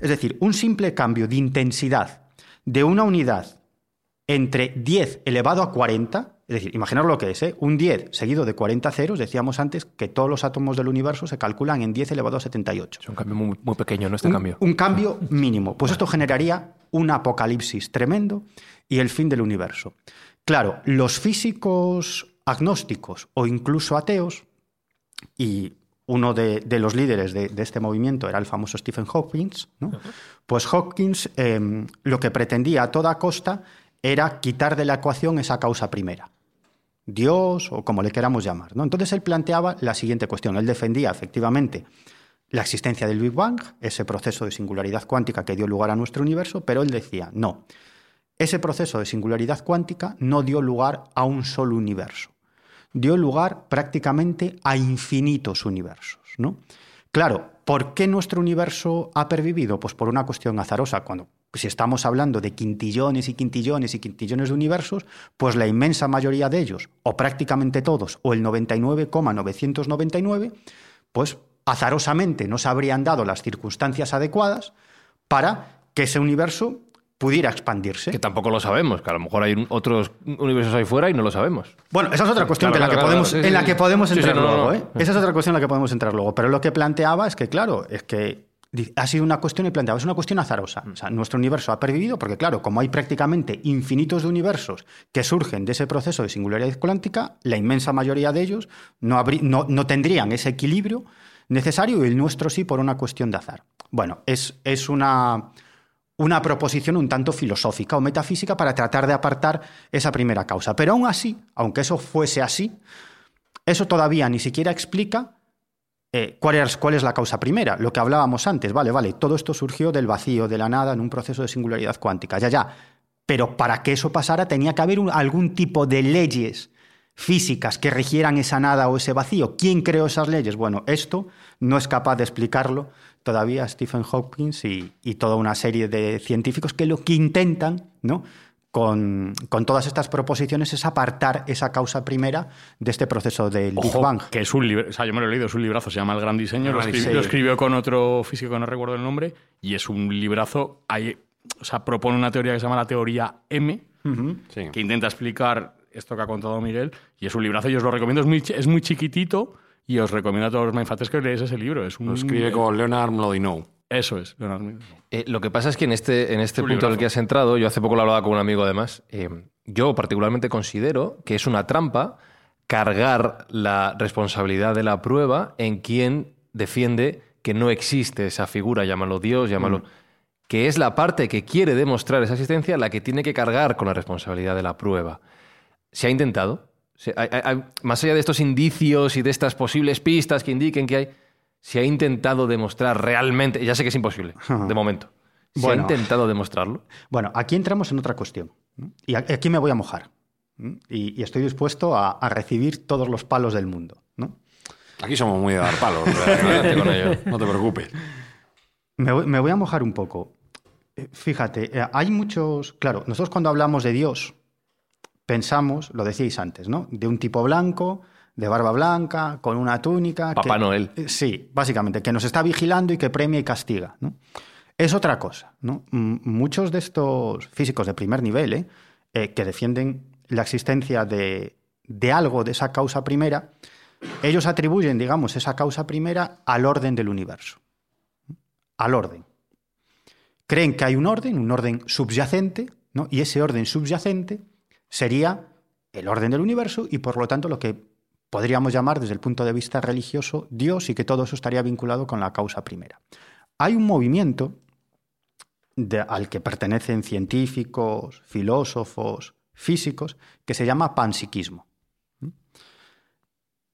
S6: Es decir, un simple cambio de intensidad de una unidad entre 10 elevado a 40, es decir, imaginaros lo que es, ¿eh? un 10 seguido de 40 ceros, decíamos antes que todos los átomos del universo se calculan en 10 elevado a 78.
S1: Es un cambio muy, pequeño, ¿no? Este cambio.
S6: Un cambio mínimo. Pues esto generaría un apocalipsis tremendo y el fin del universo. Claro, los físicos agnósticos o incluso ateos, y uno de, los líderes de, este movimiento era el famoso Stephen Hawking, pues Hawkins em, lo que pretendía a toda costa era quitar de la ecuación esa causa primera. Dios o como le queramos llamar. ¿no? Entonces él planteaba la siguiente cuestión. Él defendía efectivamente la existencia del Big Bang, ese proceso de singularidad cuántica que dio lugar a nuestro universo, pero él decía, no, ese proceso de singularidad cuántica no dio lugar a un solo universo, dio lugar prácticamente a infinitos universos. ¿no? Claro, ¿por qué nuestro universo ha pervivido? Pues por una cuestión azarosa. Cuando si estamos hablando de quintillones y quintillones y quintillones de universos, pues la inmensa mayoría de ellos, o prácticamente todos, o el 99,999, pues azarosamente no se habrían dado las circunstancias adecuadas para que ese universo pudiera expandirse.
S1: Que tampoco lo sabemos, que a lo mejor hay otros universos ahí fuera y no lo sabemos.
S6: Bueno, esa es otra cuestión en, la que podemos, en la que podemos entrar luego. ¿eh? Esa es otra cuestión en la que podemos entrar luego. Pero lo que planteaba es que, claro, es que ha sido una cuestión, y planteaba, es una cuestión azarosa. O sea, nuestro universo ha pervivido porque, claro, como hay prácticamente infinitos de universos que surgen de ese proceso de singularidad cuántica, la inmensa mayoría de ellos no, no, tendrían ese equilibrio necesario y el nuestro sí por una cuestión de azar. Bueno, es, es una, una proposición un tanto filosófica o metafísica para tratar de apartar esa primera causa. Pero aún así, aunque eso fuese así, eso todavía ni siquiera explica eh, ¿cuál, es, la causa primera? Lo que hablábamos antes, vale, vale, todo esto surgió del vacío, de la nada, en un proceso de singularidad cuántica, ya, ya. Pero para que eso pasara tenía que haber algún tipo de leyes físicas que rigieran esa nada o ese vacío. ¿Quién creó esas leyes? Bueno, esto no es capaz de explicarlo todavía Stephen Hawking y, y toda una serie de científicos que lo que intentan, ¿no? Con, todas estas proposiciones es apartar esa causa primera de este proceso del Big Bang.
S7: Que es un libro, o sea, yo me lo he leído, es un librazo, se llama El Gran Diseño, lo, escribió, con otro físico que no recuerdo el nombre, y es un librazo, hay, o sea, propone una teoría que se llama la teoría M, que intenta explicar esto que ha contado Miguel, y es un librazo, yo os lo recomiendo, es muy, es muy chiquitito, y os recomiendo a todos los mindfates que leáis ese libro. Es un,
S2: lo escribe con Leonard Mlodinow.
S7: Eso es,
S1: eh, lo que pasa es que en este, en este punto en el que has entrado, yo hace poco lo hablaba con un amigo además, eh, yo particularmente considero que es una trampa cargar la responsabilidad de la prueba en quien defiende que no existe esa figura, llámalo Dios, llámalo... Mm. que es la parte que quiere demostrar esa existencia la que tiene que cargar con la responsabilidad de la prueba. Se ha intentado. más allá de estos indicios y de estas posibles pistas que indiquen que hay se ha intentado demostrar realmente, ya sé que es imposible, de momento, ¿se ha intentado demostrarlo?
S6: Bueno, aquí entramos en otra cuestión. Y aquí me voy a mojar. Y, estoy dispuesto a, recibir todos los palos del mundo.
S2: Aquí somos muy de dar palos. no te preocupes.
S6: Me voy, a mojar un poco. Eh, fíjate, eh, hay muchos. Claro, nosotros cuando hablamos de Dios, pensamos, lo decíais antes, ¿no? De un tipo blanco, de barba blanca, con una túnica.
S1: Papá Noel.
S6: Eh, sí, básicamente, que nos está vigilando y que premia y castiga. Es otra cosa. ¿no? Muchos de estos físicos de primer nivel ¿eh? Eh, que defienden la existencia de, de algo, de esa causa primera, ellos atribuyen, digamos, esa causa primera al orden del universo. Al orden. Creen que hay un orden, un orden subyacente, ¿no? y ese orden subyacente sería el orden del universo y por lo tanto lo que podríamos llamar desde el punto de vista religioso Dios y que todo eso estaría vinculado con la causa primera. Hay un movimiento al que pertenecen científicos, filósofos, físicos, que se llama panpsiquismo.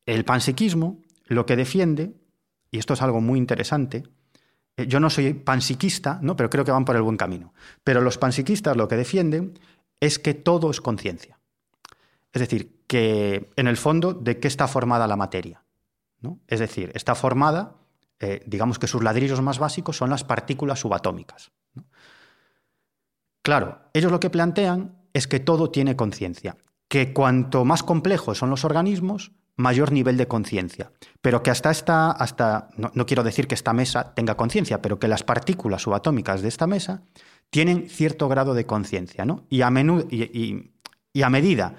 S6: El panpsiquismo lo que defiende, y esto es algo muy interesante, eh, yo no soy panpsiquista, ¿no? pero creo que van por el buen camino, pero los panpsiquistas lo que defienden es que todo es conciencia. Es decir, que en el fondo, ¿de qué está formada la materia? ¿no? Es decir, está formada, eh, digamos que sus ladrillos más básicos son las partículas subatómicas. Claro, ellos lo que plantean es que todo tiene conciencia, que cuanto más complejos son los organismos, mayor nivel de conciencia, pero que hasta esta, hasta, no, quiero decir que esta mesa tenga conciencia, pero que las partículas subatómicas de esta mesa tienen cierto grado de conciencia, ¿no? Y a, menudo, y, y a medida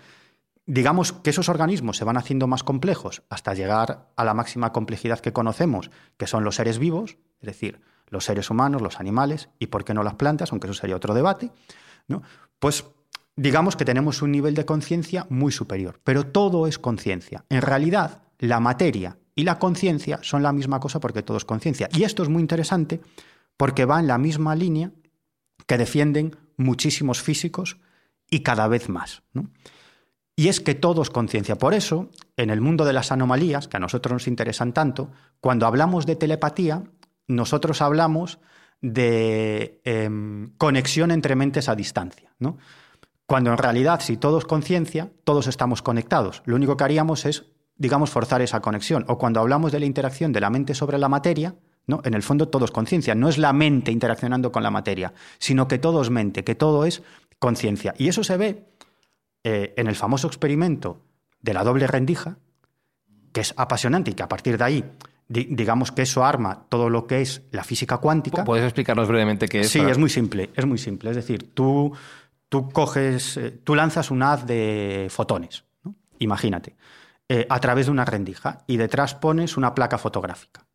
S6: digamos que esos organismos se van haciendo más complejos hasta llegar a la máxima complejidad que conocemos, que son los seres vivos, es decir, los seres humanos, los animales y por qué no las plantas, aunque eso sería otro debate, ¿no? pues digamos que tenemos un nivel de conciencia muy superior. Pero todo es conciencia. En realidad, la materia y la conciencia son la misma cosa porque todo es conciencia. Y esto es muy interesante porque va en la misma línea que defienden muchísimos físicos y cada vez más. Y es que todo es conciencia. Por eso, en el mundo de las anomalías, que a nosotros nos interesan tanto, cuando hablamos de telepatía, nosotros hablamos de em, conexión entre mentes a distancia. ¿no? Cuando en realidad, si todo es conciencia, todos estamos conectados. Lo único que haríamos es, digamos, forzar esa conexión. O cuando hablamos de la interacción de la mente sobre la materia, ¿no? en el fondo todo es conciencia. No es la mente interaccionando con la materia, sino que todo es mente, que todo es conciencia. Y eso se ve eh, en el famoso experimento de la doble rendija, que es apasionante y que a partir de ahí digamos que eso arma todo lo que es la física cuántica.
S1: ¿Puedes explicarnos brevemente qué es?
S6: Sí, es muy simple, es muy simple. Es decir, tú, tú coges, eh, tú lanzas un haz de fotones, imagínate, eh, a través de una rendija y detrás pones una placa fotográfica.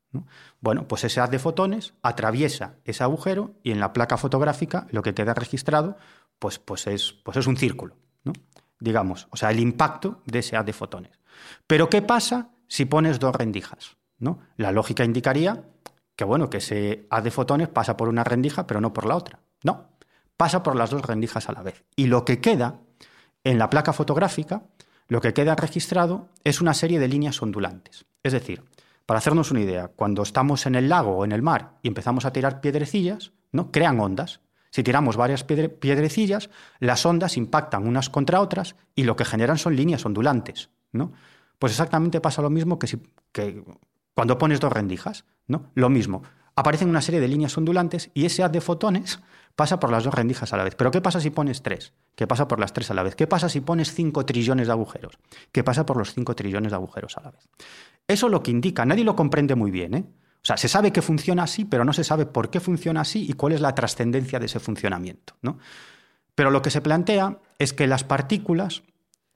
S6: Bueno, pues ese haz de fotones atraviesa ese agujero y en la placa fotográfica lo que queda registrado pues, pues, es, pues es un círculo, digamos, o sea, el impacto de ese haz de fotones. Pero ¿qué pasa si pones dos rendijas? ¿no? La lógica indicaría que, bueno, que ese haz de fotones pasa por una rendija, pero no por la otra. No, pasa por las dos rendijas a la vez. Y lo que queda en la placa fotográfica, lo que queda registrado es una serie de líneas ondulantes. Es decir, para hacernos una idea, cuando estamos en el lago o en el mar y empezamos a tirar piedrecillas, ¿no? crean ondas. Si tiramos varias piedrecillas, las ondas impactan unas contra otras y lo que generan son líneas ondulantes. ¿no? Pues exactamente pasa lo mismo que, si, que cuando pones dos rendijas, ¿no? Lo mismo. Aparecen una serie de líneas ondulantes y ese haz de fotones pasa por las dos rendijas a la vez. Pero ¿qué pasa si pones tres? ¿Qué pasa por las tres a la vez? ¿Qué pasa si pones cinco trillones de agujeros? ¿Qué pasa por los cinco trillones de agujeros a la vez? Eso lo que indica, nadie lo comprende muy bien, ¿eh? O sea, se sabe que funciona así, pero no se sabe por qué funciona así y cuál es la trascendencia de ese funcionamiento, ¿no? Pero lo que se plantea es que las partículas,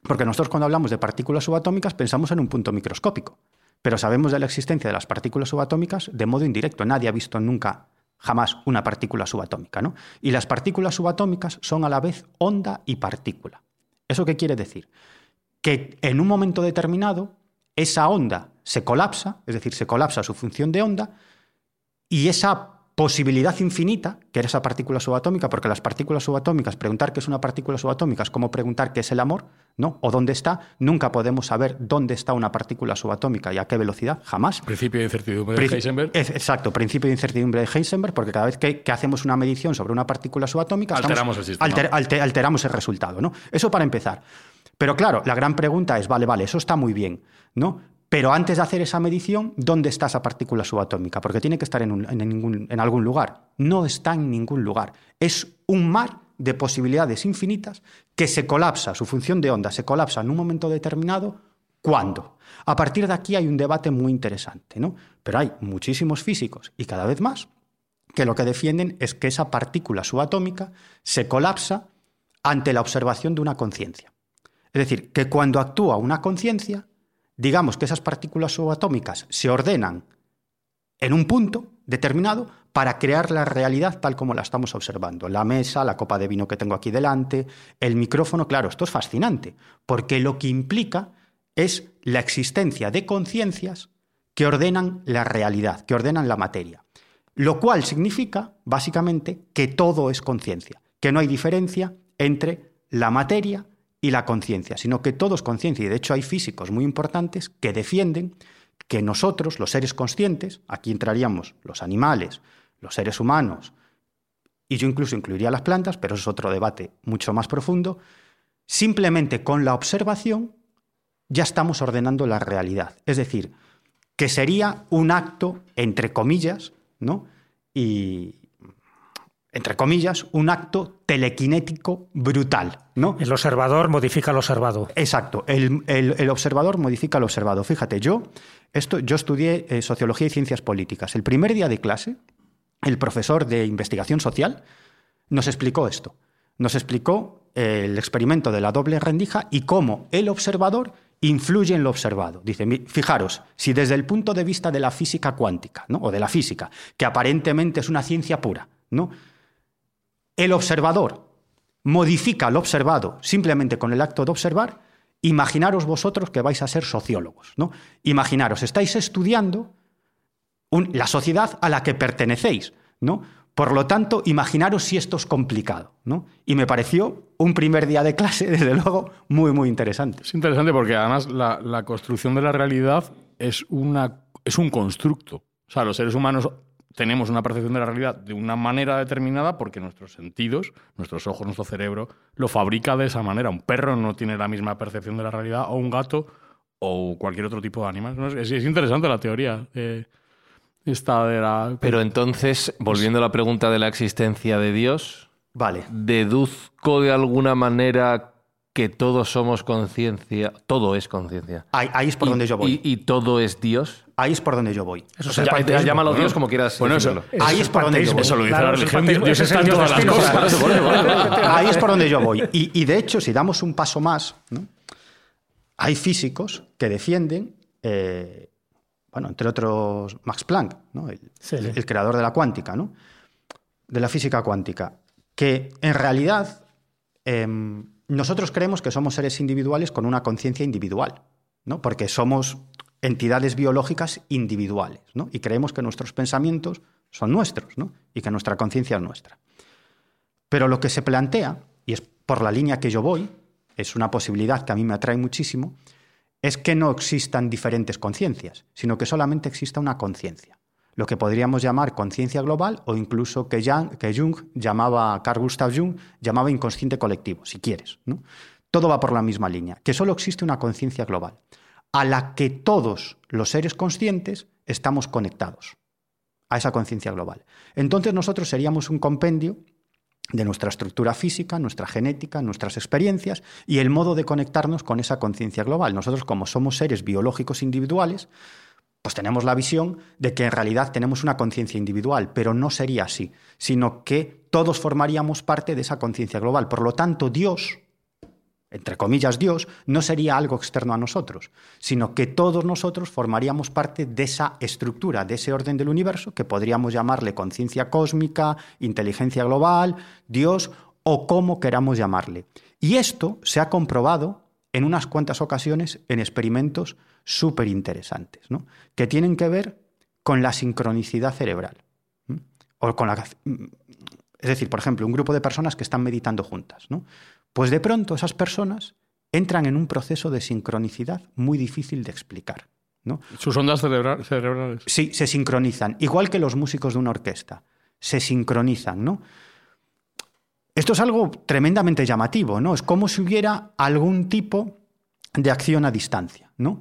S6: porque nosotros cuando hablamos de partículas subatómicas pensamos en un punto microscópico. Pero sabemos de la existencia de las partículas subatómicas de modo indirecto. Nadie ha visto nunca, jamás, una partícula subatómica. ¿no? Y las partículas subatómicas son a la vez onda y partícula. ¿Eso qué quiere decir? Que en un momento determinado esa onda se colapsa, es decir, se colapsa su función de onda, y esa posibilidad infinita, que era esa partícula subatómica, porque las partículas subatómicas, preguntar qué es una partícula subatómica es como preguntar qué es el amor, ¿no? O dónde está. Nunca podemos saber dónde está una partícula subatómica y a qué velocidad, jamás.
S7: Principio de incertidumbre de Heisenberg.
S6: Exacto, principio de incertidumbre de Heisenberg, porque cada vez que, hacemos una medición sobre una partícula subatómica,
S7: alteramos el
S6: alteramos el resultado, ¿no? Eso para empezar. Pero claro, la gran pregunta es, vale, vale, eso está muy bien, ¿no? Pero antes de hacer esa medición, ¿dónde está esa partícula subatómica? Porque tiene que estar en, en, algún lugar. No está en ningún lugar. Es un mar de posibilidades infinitas que se colapsa, su función de onda se colapsa en un momento determinado. ¿Cuándo? A partir de aquí hay un debate muy interesante, ¿no? Pero hay muchísimos físicos y cada vez más que lo que defienden es que esa partícula subatómica se colapsa ante la observación de una conciencia. Es decir, que cuando actúa una conciencia, digamos que esas partículas subatómicas se ordenan en un punto determinado para crear la realidad tal como la estamos observando. La mesa, la copa de vino que tengo aquí delante, el micrófono, claro, esto es fascinante, porque lo que implica es la existencia de conciencias que ordenan la realidad, que ordenan la materia. Lo cual significa, básicamente, que todo es conciencia, que no hay diferencia entre la materia y la conciencia, sino que todo es conciencia. Y de hecho hay físicos muy importantes que defienden que nosotros, los seres conscientes, aquí entraríamos los animales, los seres humanos, y yo incluso incluiría las plantas, pero eso es otro debate mucho más profundo, simplemente con la observación ya estamos ordenando la realidad. Es decir, que sería un acto, entre comillas, ¿no? Y, entre comillas, un acto telequinético brutal. ¿no?
S3: El observador modifica al observado.
S6: Exacto, el, observador modifica al observado. Fíjate, yo, esto, yo estudié eh, Sociología y Ciencias Políticas. El primer día de clase, el profesor de investigación social nos explicó esto. Nos explicó eh, el experimento de la doble rendija y cómo el observador influye en lo observado. Dice, fijaros, si desde el punto de vista de la física cuántica, ¿no? o de la física, que aparentemente es una ciencia pura, ¿no? El observador modifica al observado simplemente con el acto de observar, imaginaros vosotros que vais a ser sociólogos. ¿no? Imaginaros, estáis estudiando la sociedad a la que pertenecéis. ¿no? Por lo tanto, imaginaros si esto es complicado. ¿no? Y me pareció un primer día de clase, desde luego, muy, muy interesante.
S7: Es interesante porque además la, construcción de la realidad es, una, es un constructo. O sea, los seres humanos tenemos una percepción de la realidad de una manera determinada porque nuestros sentidos, nuestros ojos, nuestro cerebro, lo fabrica de esa manera. Un perro no tiene la misma percepción de la realidad o un gato o cualquier otro tipo de animal. Es, interesante la teoría. Eh, esta de la...
S1: Pero entonces, volviendo a la pregunta de la existencia de Dios,
S6: vale.
S1: deduzco de alguna manera que todos somos conciencia, todo es conciencia.
S6: Ahí, es por donde yo voy.
S1: Y, todo es Dios?
S6: Ahí es por donde yo voy.
S1: Eso ya, llámalo Dios como quieras.
S7: Bueno, eso,
S6: ahí es por donde yo voy.
S7: Eso lo dice la religión. Dios está en todas las cosas.
S6: Ahí es por donde yo voy. Y, de hecho, si damos un paso más, hay físicos que defienden, eh, bueno, entre otros Max Planck, el, creador de la cuántica, ¿no? de la física cuántica, que en realidad em, nosotros creemos que somos seres individuales con una conciencia individual, ¿no? porque somos entidades biológicas individuales ¿no? y creemos que nuestros pensamientos son nuestros ¿no? y que nuestra conciencia es nuestra. Pero lo que se plantea, y es por la línea que yo voy, es una posibilidad que a mí me atrae muchísimo, es que no existan diferentes conciencias, sino que solamente exista una conciencia lo que podríamos llamar conciencia global o incluso que, Jung llamaba, Carl Gustav Jung llamaba inconsciente colectivo, si quieres. ¿no? Todo va por la misma línea, que solo existe una conciencia global, a la que todos los seres conscientes estamos conectados, a esa conciencia global. Entonces nosotros seríamos un compendio de nuestra estructura física, nuestra genética, nuestras experiencias y el modo de conectarnos con esa conciencia global. Nosotros, como somos seres biológicos individuales, pues tenemos la visión de que en realidad tenemos una conciencia individual, pero no sería así, sino que todos formaríamos parte de esa conciencia global. Por lo tanto, Dios, entre comillas Dios, no sería algo externo a nosotros, sino que todos nosotros formaríamos parte de esa estructura, de ese orden del universo, que podríamos llamarle conciencia cósmica, inteligencia global, Dios o como queramos llamarle. Y esto se ha comprobado en unas cuantas ocasiones en experimentos súper interesantes, ¿no? que tienen que ver con la sincronicidad cerebral. O con la, es decir, por ejemplo, un grupo de personas que están meditando juntas. ¿no? Pues de pronto esas personas entran en un proceso de sincronicidad muy difícil de explicar. ¿no?
S7: ¿Sus ondas cerebrales?
S6: Sí, se sincronizan, igual que los músicos de una orquesta. Se sincronizan, ¿no? Esto es algo tremendamente llamativo, ¿no? Es como si hubiera algún tipo de acción a distancia, ¿no?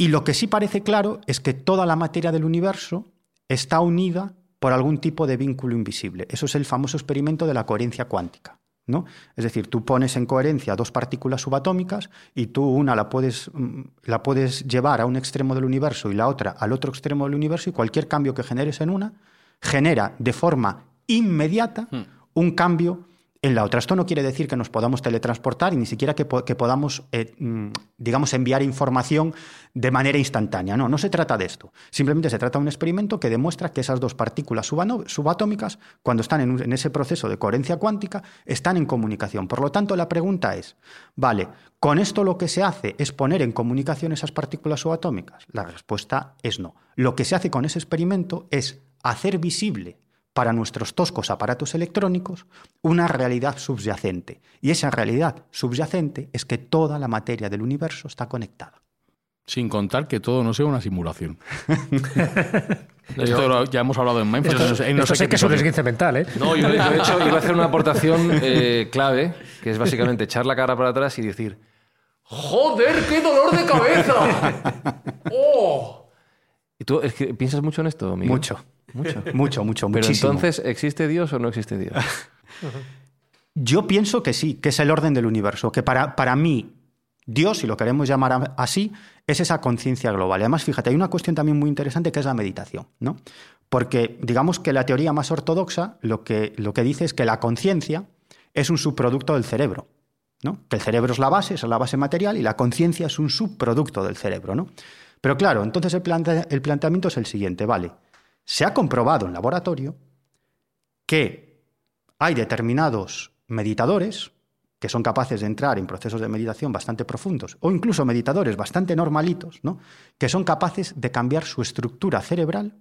S6: Y lo que sí parece claro es que toda la materia del universo está unida por algún tipo de vínculo invisible. Eso es el famoso experimento de la coherencia cuántica. ¿no? Es decir, tú pones en coherencia dos partículas subatómicas y tú una la puedes, mm, la puedes llevar a un extremo del universo y la otra al otro extremo del universo y cualquier cambio que generes en una genera de forma inmediata hmm. un cambio en la otra. Esto no quiere decir que nos podamos teletransportar y ni siquiera que, podamos, eh, mm, digamos, enviar información de manera instantánea. No, no se trata de esto. Simplemente se trata de un experimento que demuestra que esas dos partículas subatómicas, cuando están en, en ese proceso de coherencia cuántica, están en comunicación. Por lo tanto, la pregunta es, vale, ¿con esto lo que se hace es poner en comunicación esas partículas subatómicas? La respuesta es no. Lo que se hace con ese experimento es hacer visible para nuestros toscos aparatos electrónicos una realidad subyacente. Y esa realidad subyacente es que toda la materia del universo está conectada.
S7: Sin contar que todo no sea una simulación. Esto lo- ya hemos hablado en Mindfulness.
S3: Esto,
S7: en no sé- en no
S3: esto
S7: sé
S3: sé
S7: qué
S3: que es un esguince mental, ¿eh?
S1: No, yo, yo, de hecho iba a hacer una aportación eh, clave, que es básicamente echar la cara para atrás y decir, ¡Joder, qué dolor de cabeza! ¡Oh! ¿Y tú es que, piensas mucho en esto, Miguel?
S6: Mucho.
S1: Mucho.
S6: Mucho, mucho,
S1: Pero
S6: muchísimo.
S1: entonces, ¿existe Dios o no existe Dios?
S6: Yo pienso que sí, que es el orden del universo, que para, para mí Dios, si lo queremos llamar así, es esa conciencia global. Y además, fíjate, hay una cuestión también muy interesante que es la meditación, ¿no? Porque digamos que la teoría más ortodoxa lo que, lo que dice es que la conciencia es un subproducto del cerebro, ¿no? Que el cerebro es la base, es la base material, y la conciencia es un subproducto del cerebro, ¿no? Pero claro, entonces el, plante- el planteamiento es el siguiente, ¿vale? Se ha comprobado en laboratorio que hay determinados meditadores que son capaces de entrar en procesos de meditación bastante profundos, o incluso meditadores bastante normalitos, ¿no? que son capaces de cambiar su estructura cerebral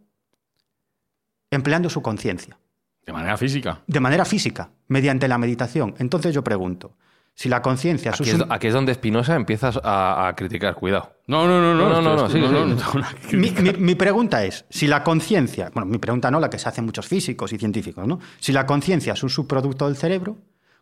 S6: empleando su conciencia,
S7: De manera física.
S6: de manera física, mediante la meditación. Entonces yo pregunto, si la conciencia...
S1: Aquí
S6: un-
S1: aquí es donde Spinoza empiezas a, a criticar, cuidado.
S7: No, no, no, no.
S1: No, no, sí,
S6: Mi, pregunta es, si la conciencia, bueno, mi pregunta no, la que se hacen muchos físicos y científicos, ¿no? Si la conciencia es un subproducto del cerebro,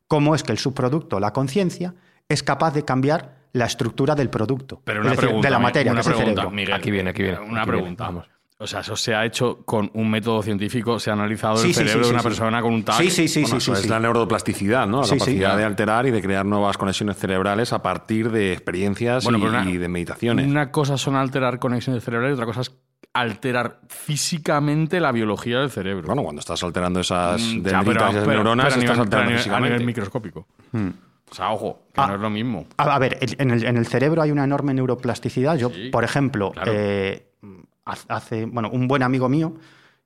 S6: ¿cómo es que el subproducto, la conciencia, es capaz de cambiar la estructura del producto?
S7: Pero
S6: Es
S7: una
S6: decir,
S7: pregunta,
S6: de la materia,
S7: una
S6: que es el
S7: pregunta,
S6: cerebro.
S7: Miguel.
S1: Aquí viene, aquí viene,
S7: Una
S1: aquí viene,
S7: pregunta.
S1: vamos.
S7: O sea, eso se ha hecho con un método científico, se ha analizado
S6: Sí,
S7: el
S6: sí,
S7: cerebro
S6: sí,
S7: de una
S6: sí, sí.
S7: persona con un TAC.
S6: Sí, sí, sí,
S2: Bueno,
S6: sí,
S2: eso
S6: sí,
S2: es
S6: sí.
S2: la neuroplasticidad, ¿no? La capacidad de alterar y de crear nuevas conexiones cerebrales a partir de experiencias
S7: Bueno,
S2: y,
S7: una-
S2: y de meditaciones.
S7: Una cosa son alterar conexiones cerebrales, otra cosa es alterar físicamente la biología del cerebro.
S2: Bueno, cuando estás alterando esas
S7: Mm,
S2: dendritas
S7: ya, pero-
S2: y esas
S7: pero-
S2: neuronas,
S7: pero a
S2: estás
S7: nivel- pero a
S2: alterando
S7: nivel- a
S2: físicamente.
S7: nivel microscópico. O sea, ojo, que
S6: Ah.
S7: no es lo mismo.
S6: A, ver, en el, en el cerebro hay una enorme neuroplasticidad. Yo,
S7: Sí,
S6: por ejemplo,
S7: claro.
S6: eh, hace, bueno, un buen amigo mío,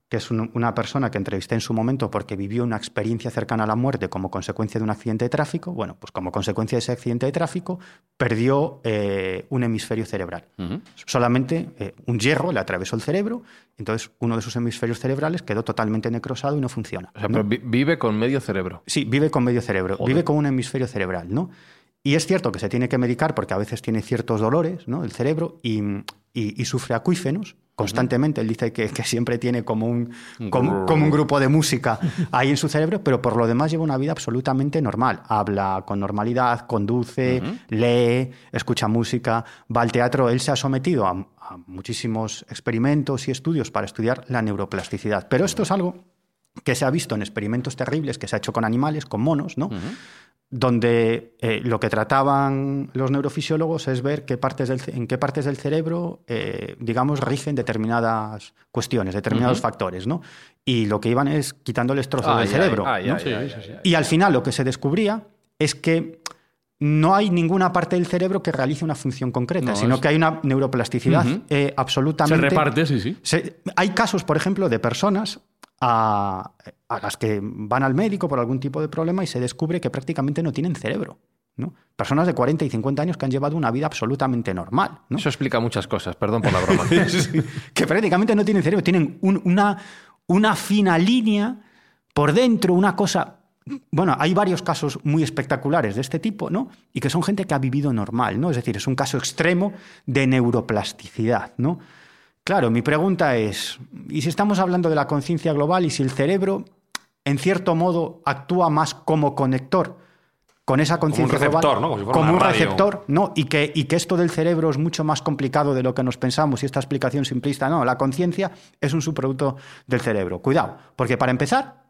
S6: que es un- una persona que entrevisté en su momento porque vivió una experiencia cercana a la muerte como consecuencia de un accidente de tráfico, bueno, pues como consecuencia de ese accidente de tráfico, perdió eh, un hemisferio cerebral. Solamente eh, un hierro le atravesó el cerebro, entonces uno de sus hemisferios cerebrales quedó totalmente necrosado y no funciona.
S1: O sea,
S6: ¿no?
S1: pero vi- vive con medio cerebro.
S6: Sí, vive con medio cerebro, vive con un hemisferio cerebral, ¿no? Y es cierto que se tiene que medicar porque a veces tiene ciertos dolores, ¿no? El cerebro y, y- y sufre acuífenos constantemente. Él dice que, que siempre tiene como un, como, como un grupo de música ahí en su cerebro, pero por lo demás lleva una vida absolutamente normal. Habla con normalidad, conduce, lee, escucha música, va al teatro. Él se ha sometido a, a muchísimos experimentos y estudios para estudiar la neuroplasticidad. Pero esto es algo que se ha visto en experimentos terribles que se ha hecho con animales, con monos, ¿no? Donde eh, lo que trataban los neurofisiólogos es ver qué partes del en qué partes del cerebro, eh, digamos, rigen determinadas cuestiones, determinados factores, ¿no? Y lo que iban es quitándoles trozos del
S1: Ay,
S6: cerebro.
S1: ay,
S6: ¿no?
S1: ay, ay, ay, ay.
S6: Y al final lo que se descubría es que no hay ninguna parte del cerebro que realice una función concreta,
S7: No,
S6: sino
S7: es-
S6: que hay una neuroplasticidad eh,
S7: Se
S6: absolutamente...
S7: reparte, sí, sí.
S6: Se- hay casos, por ejemplo, de personas a, a las que van al médico por algún tipo de problema y se descubre que prácticamente no tienen cerebro. ¿no? Personas de 40 y 50 años que han llevado una vida absolutamente normal. ¿no?
S1: Eso explica muchas cosas, perdón por la broma.
S6: que prácticamente no tienen cerebro, tienen un- una, una fina línea por dentro, una cosa... Bueno, hay varios casos muy espectaculares de este tipo, ¿no? Y que son gente que ha vivido normal, ¿no? Es decir, es un caso extremo de neuroplasticidad, ¿no? Claro, mi pregunta es, ¿y si estamos hablando de la conciencia global y si el cerebro, en cierto modo, actúa más como conector con esa conciencia global?
S2: receptor, ¿no? Como si fuera
S6: Como
S2: una
S6: un
S2: radio.
S6: receptor, ¿no? Y que, y que esto del cerebro es mucho más complicado de lo que nos pensamos y esta explicación simplista, no, la conciencia es un subproducto del cerebro. Cuidado, porque para empezar,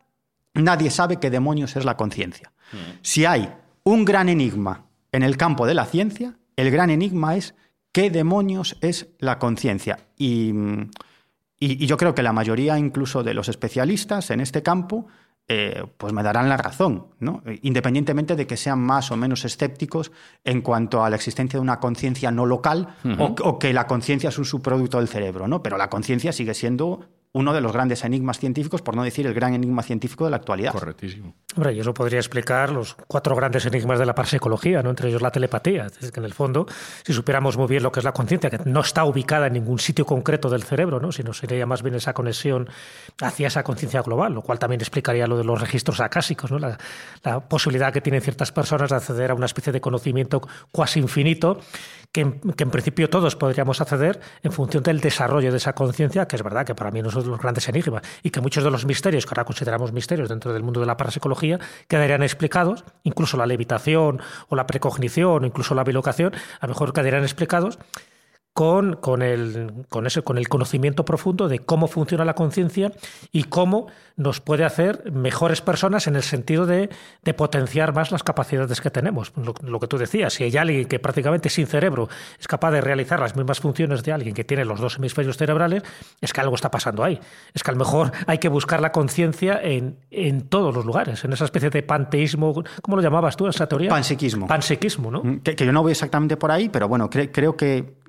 S6: nadie sabe qué demonios es la conciencia. Si hay un gran enigma en el campo de la ciencia, el gran enigma es qué demonios es la conciencia. Y, y- y yo creo que la mayoría incluso de los especialistas en este campo eh, pues me darán la razón, ¿no? independientemente de que sean más o menos escépticos en cuanto a la existencia de una conciencia no local o, o que la conciencia es un subproducto del cerebro, ¿no? pero la conciencia sigue siendo uno de los grandes enigmas científicos, por no decir el gran enigma científico de la actualidad.
S7: Correctísimo.
S3: Hombre, y eso podría explicar los cuatro grandes enigmas de la parapsicología, ¿no? entre ellos la telepatía. Es decir, que en el fondo, si supiéramos muy bien lo que es la conciencia, que no está ubicada en ningún sitio concreto del cerebro, ¿no? sino sería más bien esa conexión hacia esa conciencia global, lo cual también explicaría lo de los registros acásicos, ¿no? la, la posibilidad que tienen ciertas personas de acceder a una especie de conocimiento cuasi infinito que en, principio todos podríamos acceder en función del desarrollo de esa conciencia, que es verdad que para mí no son los grandes enigmas, y que muchos de los misterios que ahora consideramos misterios dentro del mundo de la parapsicología quedarían explicados, incluso la levitación o la precognición o incluso la bilocación, a lo mejor quedarían explicados con, con, el, con, ese, con el conocimiento profundo de cómo funciona la conciencia y cómo nos puede hacer mejores personas en el sentido de, de potenciar más las capacidades que tenemos. Lo, lo, que tú decías, si hay alguien que prácticamente sin cerebro es capaz de realizar las mismas funciones de alguien que tiene los dos hemisferios cerebrales, es que algo está pasando ahí. Es que a lo mejor hay que buscar la conciencia en, en todos los lugares, en esa especie de panteísmo, ¿cómo lo llamabas tú, esa teoría?
S6: Panpsiquismo.
S3: Panpsiquismo, ¿no?
S6: Que, que yo no voy exactamente por ahí, pero bueno, cre creo que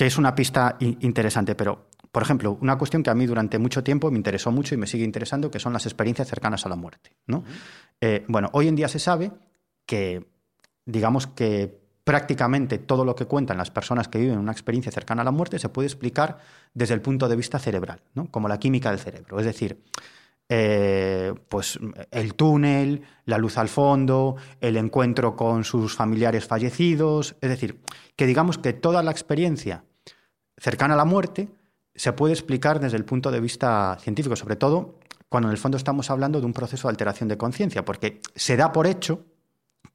S6: que es una pista interesante, pero por ejemplo, una cuestión que a mí durante mucho tiempo me interesó mucho y me sigue interesando, que son las experiencias cercanas a la muerte. ¿no? Uh -huh. eh, bueno, hoy en día se sabe que, digamos que prácticamente todo lo que cuentan las personas que viven una experiencia cercana a la muerte se puede explicar desde el punto de vista cerebral, ¿no? como la química del cerebro. Es decir, eh, pues el túnel, la luz al fondo, el encuentro con sus familiares fallecidos, es decir, que digamos que toda la experiencia cercana a la muerte se puede explicar desde el punto de vista científico, sobre todo cuando en el fondo estamos hablando de un proceso de alteración de conciencia, porque se da por hecho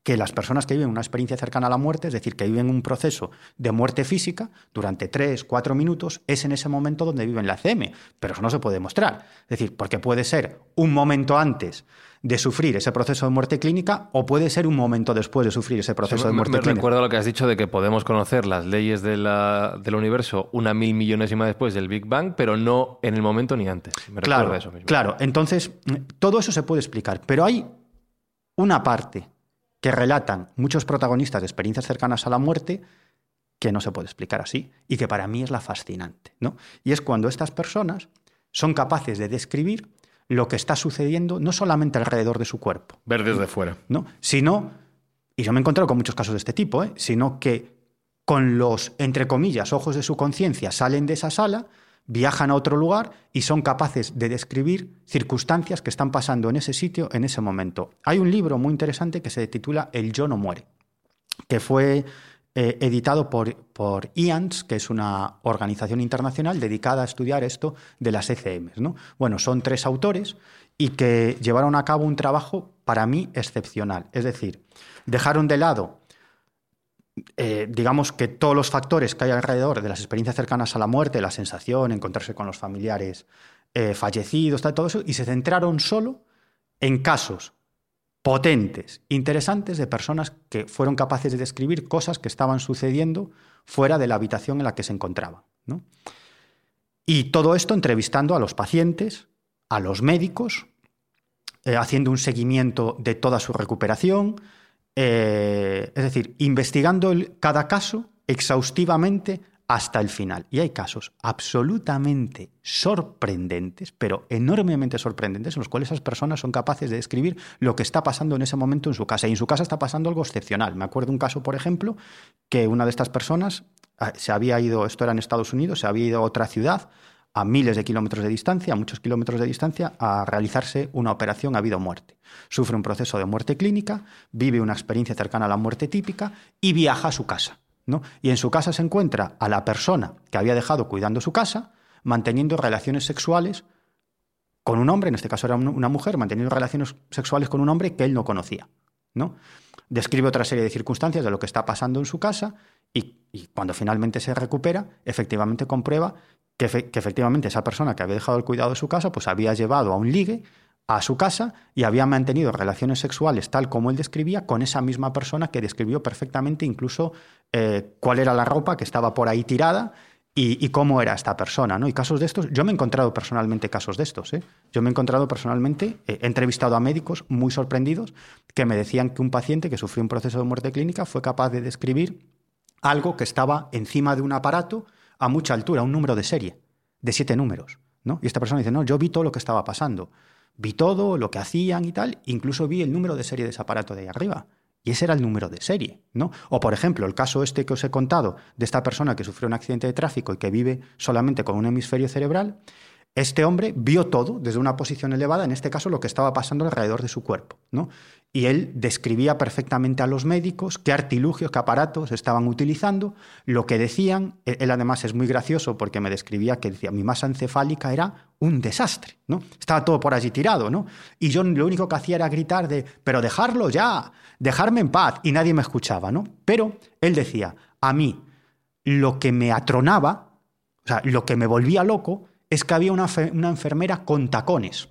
S6: que las personas que viven una experiencia cercana a la muerte, es decir, que viven un proceso de muerte física durante tres, cuatro minutos, es en ese momento donde viven la CM. Pero eso no se puede demostrar. Es decir, porque puede ser un momento antes de sufrir ese proceso de muerte clínica o puede ser un momento después de sufrir ese proceso
S1: sí,
S6: de muerte
S1: me
S6: clínica.
S1: recuerdo lo que has dicho de que podemos conocer las leyes de la, del universo una mil millonésima después del Big Bang, pero no en el momento ni antes. Me
S6: claro,
S1: eso mismo.
S6: claro. Entonces, todo eso se puede explicar, pero hay una parte que relatan muchos protagonistas de experiencias cercanas a la muerte que no se puede explicar así y que para mí es la fascinante. ¿no? Y es cuando estas personas son capaces de describir lo que está sucediendo no solamente alrededor de su cuerpo.
S2: Ver desde fuera.
S6: ¿no? Sino, y yo me he encontrado con muchos casos de este tipo, ¿eh? sino que con los, entre comillas, ojos de su conciencia salen de esa sala, viajan a otro lugar y son capaces de describir circunstancias que están pasando en ese sitio en ese momento. Hay un libro muy interesante que se titula El yo no muere, que fue eh, editado por, por IANS, que es una organización internacional dedicada a estudiar esto de las ECMs. ¿no? Bueno, son tres autores y que llevaron a cabo un trabajo para mí excepcional. Es decir, dejaron de lado eh, digamos que todos los factores que hay alrededor de las experiencias cercanas a la muerte, la sensación, encontrarse con los familiares eh, fallecidos, todo eso, y se centraron solo en casos potentes, interesantes de personas que fueron capaces de describir cosas que estaban sucediendo fuera de la habitación en la que se encontraban. ¿no? Y todo esto entrevistando a los pacientes, a los médicos, eh, haciendo un seguimiento de toda su recuperación, eh, es decir, investigando el, cada caso exhaustivamente hasta el final. Y hay casos absolutamente sorprendentes, pero enormemente sorprendentes, en los cuales esas personas son capaces de describir lo que está pasando en ese momento en su casa. Y en su casa está pasando algo excepcional. Me acuerdo un caso, por ejemplo, que una de estas personas ah, se había ido, esto era en Estados Unidos, se había ido a otra ciudad a miles de kilómetros de distancia, a muchos kilómetros de distancia, a realizarse una operación a vida muerte. Sufre un proceso de muerte clínica, vive una experiencia cercana a la muerte típica y viaja a su casa. ¿No? Y en su casa se encuentra a la persona que había dejado cuidando su casa, manteniendo relaciones sexuales con un hombre, en este caso era una mujer, manteniendo relaciones sexuales con un hombre que él no conocía. ¿no? Describe otra serie de circunstancias de lo que está pasando en su casa y, cuando finalmente se recupera, efectivamente comprueba que, que, efectivamente esa persona que había dejado el cuidado de su casa, pues había llevado a un ligue a su casa y había mantenido relaciones sexuales tal como él describía con esa misma persona que describió perfectamente incluso eh, cuál era la ropa que estaba por ahí tirada y, cómo era esta persona. ¿no? Y casos de estos, yo me he encontrado personalmente casos de estos. ¿eh? Yo me he encontrado personalmente, eh, he entrevistado a médicos muy sorprendidos que me decían que un paciente que sufrió un proceso de muerte clínica fue capaz de describir algo que estaba encima de un aparato a mucha altura, un número de serie, de siete números. ¿no? Y esta persona dice, no, yo vi todo lo que estaba pasando. Vi todo, lo que hacían y tal, incluso vi el número de serie de ese aparato de ahí arriba. Y ese era el número de serie, ¿no? O, por ejemplo, el caso este que os he contado de esta persona que sufrió un accidente de tráfico y que vive solamente con un hemisferio cerebral, este hombre vio todo desde una posición elevada, en este caso lo que estaba pasando alrededor de su cuerpo. ¿no? Y él describía perfectamente a los médicos qué artilugios, qué aparatos estaban utilizando, lo que decían. E-, él además es muy gracioso porque me describía que decía, mi masa encefálica era un desastre, ¿no? Estaba todo por allí tirado, ¿no? Y yo lo único que hacía era gritar de, pero dejarlo ya, dejarme en paz, y nadie me escuchaba, ¿no? Pero él decía, a mí lo que me atronaba, o sea, lo que me volvía loco, es que había una, enfermera con tacones.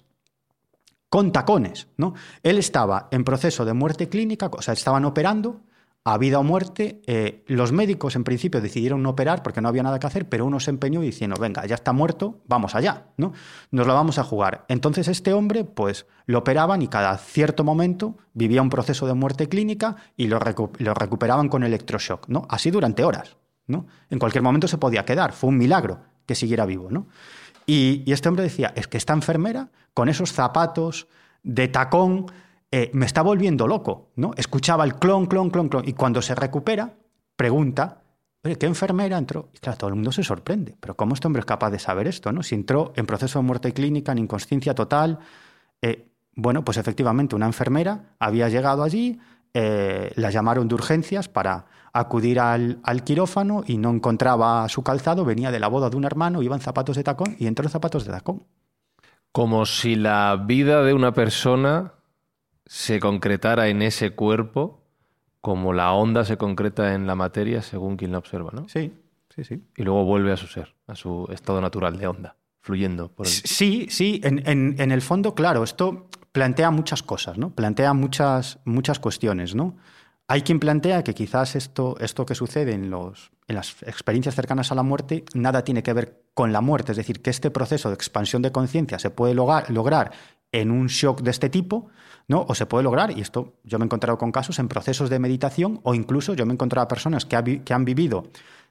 S6: Con tacones, ¿no? Él estaba en proceso de muerte clínica, o sea, estaban operando a vida o muerte. Eh, los médicos en principio decidieron no operar porque no había nada que hacer, pero uno se empeñó diciendo, venga, ya está muerto, vamos allá, ¿no? Nos lo vamos a jugar. Entonces este hombre, pues, lo operaban y cada cierto momento vivía un proceso de muerte clínica y lo, lo recuperaban con electroshock, ¿no? Así durante horas, ¿no? En cualquier momento se podía quedar, fue un milagro que siguiera vivo, ¿no? Y, este hombre decía, es que esta enfermera, con esos zapatos de tacón, eh, me está volviendo loco, ¿no? Escuchaba el clon, clon, clon, clon. Y cuando se recupera, pregunta, ¿qué enfermera entró? Y claro, todo el mundo se sorprende. Pero ¿cómo este hombre es capaz de saber esto, no? Si entró en proceso de muerte clínica, en inconsciencia total. Eh, bueno, pues efectivamente, una enfermera había llegado allí, eh, la llamaron de urgencias para acudir al, quirófano y no encontraba su calzado, venía de la boda de un hermano, iba en zapatos de tacón y entró en zapatos de tacón.
S1: Como si la vida de una persona se concretara en ese cuerpo, como la onda se concreta en la materia según quien la observa, ¿no?
S6: Sí, sí, sí.
S1: Y luego vuelve a su ser, a su estado natural de onda, fluyendo por el...
S6: Sí, sí, en, en el fondo, claro, esto plantea muchas cosas, ¿no? Plantea muchas, muchas cuestiones, ¿no? Hay quien plantea que quizás esto, esto que sucede en, los, en las experiencias cercanas a la muerte nada tiene que ver con la muerte, es decir, que este proceso de expansión de conciencia se puede lograr, lograr en un shock de este tipo, ¿no? O se puede lograr, y esto yo me he encontrado con casos en procesos de meditación, o incluso yo me he encontrado a personas que, que han vivido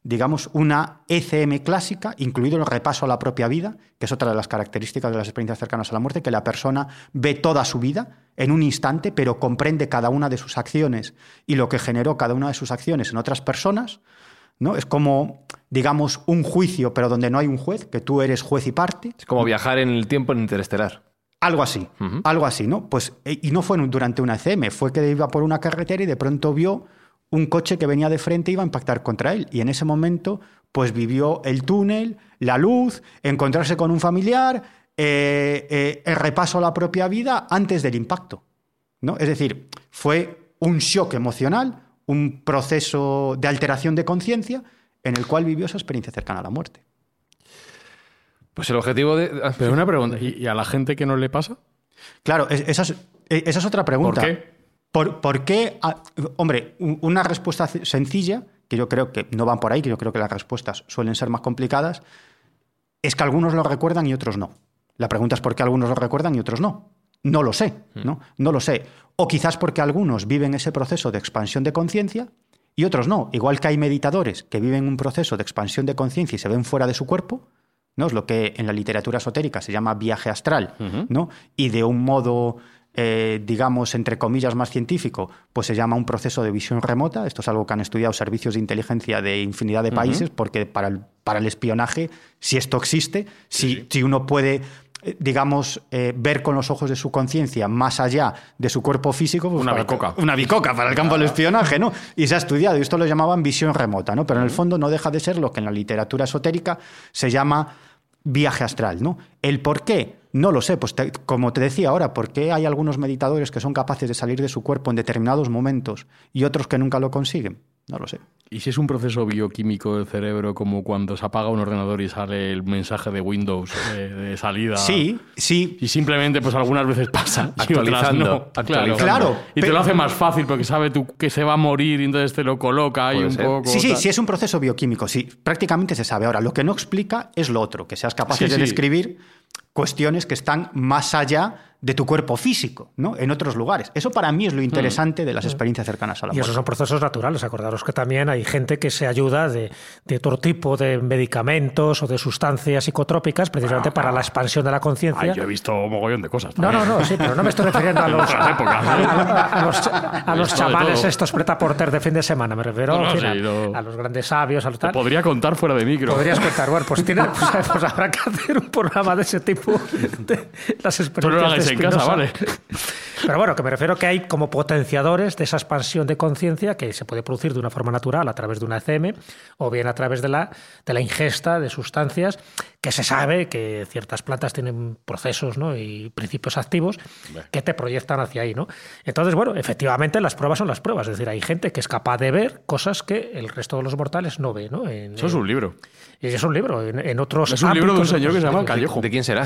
S6: digamos, una ECM clásica, incluido el repaso a la propia vida, que es otra de las características de las experiencias cercanas a la muerte, que la persona ve toda su vida en un instante, pero comprende cada una de sus acciones y lo que generó cada una de sus acciones en otras personas. ¿no? Es como, digamos, un juicio, pero donde no hay un juez, que tú eres juez y parte.
S1: Es como viajar en el tiempo en interestelar.
S6: Algo así, algo así, ¿no? Pues, eh, y no fue durante una ECM, fue que iba por una carretera y de pronto vio un coche que venía de frente iba a impactar contra él. Y en ese momento, pues vivió el túnel, la luz, encontrarse con un familiar, eh, eh, el repaso a la propia vida antes del impacto. ¿no? Es decir, fue un shock emocional, un proceso de alteración de conciencia en el cual vivió esa experiencia cercana a la muerte.
S1: Pues el objetivo de...
S7: Ah, Pero una pregunta, ¿y a la gente que no le pasa?
S6: Claro, esa es, esa es otra pregunta.
S7: ¿Por qué?
S6: ¿Por, qué? Ah, hombre, una respuesta sencilla, que yo creo que no van por ahí, que yo creo que las respuestas suelen ser más complicadas, es que algunos lo recuerdan y otros no. La pregunta es por qué algunos lo recuerdan y otros no. No lo sé, hmm. ¿no? No lo sé. O quizás porque algunos viven ese proceso de expansión de conciencia y otros no. Igual que hay meditadores que viven un proceso de expansión de conciencia y se ven fuera de su cuerpo, ¿no? Es lo que en la literatura esotérica se llama viaje astral, ¿no? Y de un modo eh, digamos, entre comillas, más científico, pues se llama un proceso de visión remota. Esto es algo que han estudiado servicios de inteligencia de infinidad de países, porque para el, para el, espionaje, si esto existe, si, si uno puede eh, digamos, eh, ver con los ojos de su conciencia más allá de su cuerpo físico.
S7: Pues una bicoca.
S6: Una bicoca para el campo del espionaje, ¿no? Y se ha estudiado, y esto lo llamaban visión remota, ¿no? Pero en el fondo no deja de ser lo que en la literatura esotérica se llama viaje astral, ¿no? El por qué no lo sé, pues como te decía ahora, ¿por qué hay algunos meditadores que son capaces de salir de su cuerpo en determinados momentos y otros que nunca lo consiguen? No lo sé.
S7: ¿Y si es un proceso bioquímico del cerebro como cuando se apaga un ordenador y sale el mensaje de Windows eh, de, salida?
S6: Sí, sí.
S7: Y simplemente pues algunas veces pasa.
S1: Actualizando.
S6: Claro. claro.
S7: Y te lo hace más fácil porque sabe tú que se va a morir y entonces te lo coloca ahí un poco.
S6: Sí, sí, sí, es un proceso bioquímico, sí. Prácticamente se sabe. Ahora, lo que no explica es lo otro, que seas capaz de describir cuestiones que están más allá de tu cuerpo físico, ¿no? En otros lugares. Eso para mí es lo interesante de las experiencias cercanas a la
S3: Y
S6: muerte.
S3: esos son procesos naturales. Acordaros que también hay gente que se ayuda de, de otro tipo de medicamentos o de sustancias psicotrópicas precisamente para la expansión de la conciencia.
S7: Ay, yo he visto un mogollón de cosas.
S3: No, no, no, sí, pero no me estoy refiriendo a los, a, a- a los, a los
S7: Todo,
S3: chavales
S7: todo.
S3: estos pretaporter de fin de semana. Me refiero
S7: No, no, sí,
S3: a,
S7: no.
S3: a los grandes sabios, a los tal.
S7: podría contar fuera de micro.
S3: Podrías contar, bueno, pues, tiene, pues, pues habrá que hacer un programa de ese tipo de las experiencias
S7: Pero no lo hagáis
S3: de
S7: en casa,
S3: Spinoza.
S7: vale.
S3: Pero bueno, que me refiero que hay como potenciadores de esa expansión de conciencia que se puede producir de una forma natural a través de una ECM o bien a través de la, de la ingesta de sustancias que se sabe que ciertas plantas tienen procesos ¿no? y principios activos que te proyectan hacia ahí. ¿no? Entonces, bueno, efectivamente las pruebas son las pruebas. Es decir, hay gente que es capaz de ver cosas que el resto de los mortales no ve. ¿no? En-
S7: Eso es un libro.
S3: Y es un libro. En, en otros
S7: Es un libro de un señor que se llama Callejo.
S1: ¿De quién será?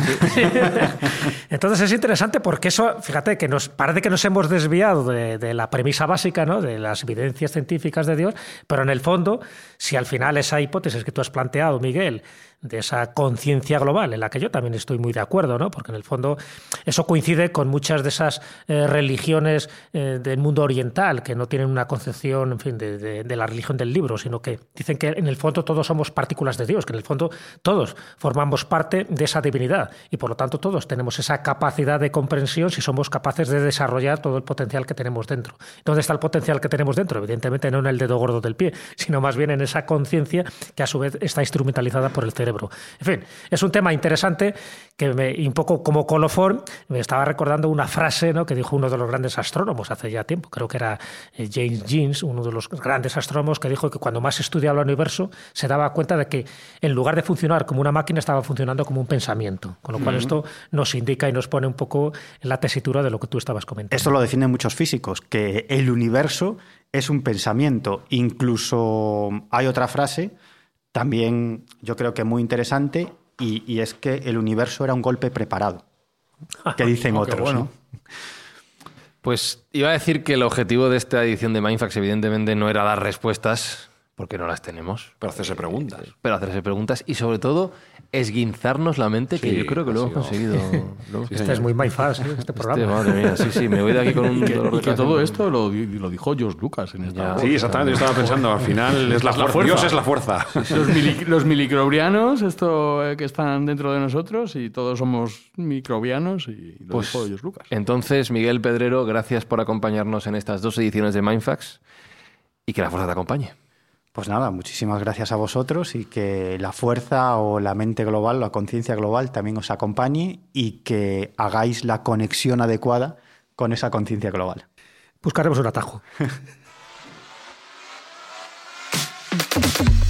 S3: entonces es interesante porque eso, fíjate, que nos parece que nos hemos desviado de, de la premisa básica, ¿no? de las evidencias científicas de Dios, pero en el fondo, si al final esa hipótesis que tú has planteado, Miguel, de esa conciencia global, en la que yo también estoy muy de acuerdo, ¿no? porque en el fondo eso coincide con muchas de esas eh, religiones eh, del mundo oriental que no tienen una concepción, en fin, de, de- de la religión del libro, sino que dicen que en el fondo todos somos partículas de Dios, que en el fondo todos formamos parte de esa divinidad y por lo tanto todos tenemos esa capacidad de comprensión si somos capaces de desarrollar todo el potencial que tenemos dentro. ¿Dónde está el potencial que tenemos dentro? Evidentemente no en el dedo gordo del pie, sino más bien en esa conciencia que a su vez está instrumentalizada por el cerebro. En fin, es un tema interesante que me, y un poco como colofón me estaba recordando una frase ¿no? que dijo uno de los grandes astrónomos hace ya tiempo, creo que era eh, James Jeans, uno de los grandes astrónomos, que dijo que cuando más estudiaba el universo se daba cuenta de que en lugar de funcionar como una máquina estaba funcionando como un pensamiento. Con lo cual esto nos indica y nos pone un poco en la tesitura de lo que tú estabas comentando.
S6: Esto lo definen muchos físicos, que el universo es un pensamiento. Incluso hay otra frase, también yo creo que muy interesante, y, y es que el universo era un golpe preparado, que dicen
S7: qué
S6: otros.
S7: bueno.
S6: ¿no?
S1: Pues iba a decir que el objetivo de esta edición de Mindfax evidentemente no era dar respuestas, porque no las tenemos,
S2: Pero hacerse preguntas.
S1: pero hacerse preguntas y sobre todo esguinzarnos la mente, que
S2: Sí,
S1: yo creo que lo hemos
S2: sido-
S1: conseguido. lo hemos
S3: Este es muy MyFast, ¿eh? este programa.
S1: Este, madre mía, sí, sí, me voy de aquí con un
S7: Que-
S1: dolor de
S7: y que
S1: cabeza.
S7: todo esto lo, lo dijo George Lucas en esta.
S1: Ya.
S2: Sí, exactamente. Yo estaba pensando, al final es la,
S7: Es la
S2: fuerza.
S7: fuerza.
S2: Dios es la fuerza.
S7: Los, mili- los milicrobianos, esto eh, que están dentro de nosotros, y todos somos microbianos, y lo
S1: Pues,
S7: dijo George Lucas.
S1: Entonces, Miguel Pedrero, gracias por acompañarnos en estas dos ediciones de Mindfax y que la fuerza te acompañe.
S6: Pues nada, muchísimas gracias a vosotros y que la fuerza o la mente global, la conciencia global también os acompañe y que hagáis la conexión adecuada con esa conciencia global.
S3: Buscaremos un atajo.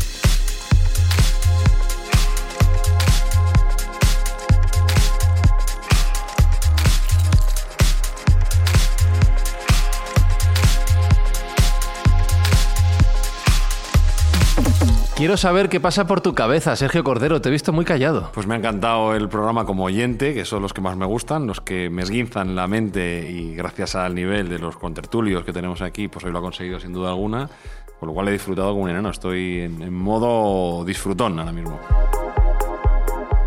S1: Quiero saber qué pasa por tu cabeza, Sergio Cordero. Te he visto muy callado.
S2: Pues me ha encantado el programa como oyente, que son los que más me gustan, los que me esguinzan la mente y gracias al nivel de los contertulios que tenemos aquí, pues hoy lo ha conseguido sin duda alguna, con lo cual he disfrutado como un enano. Estoy en, en modo disfrutón ahora mismo.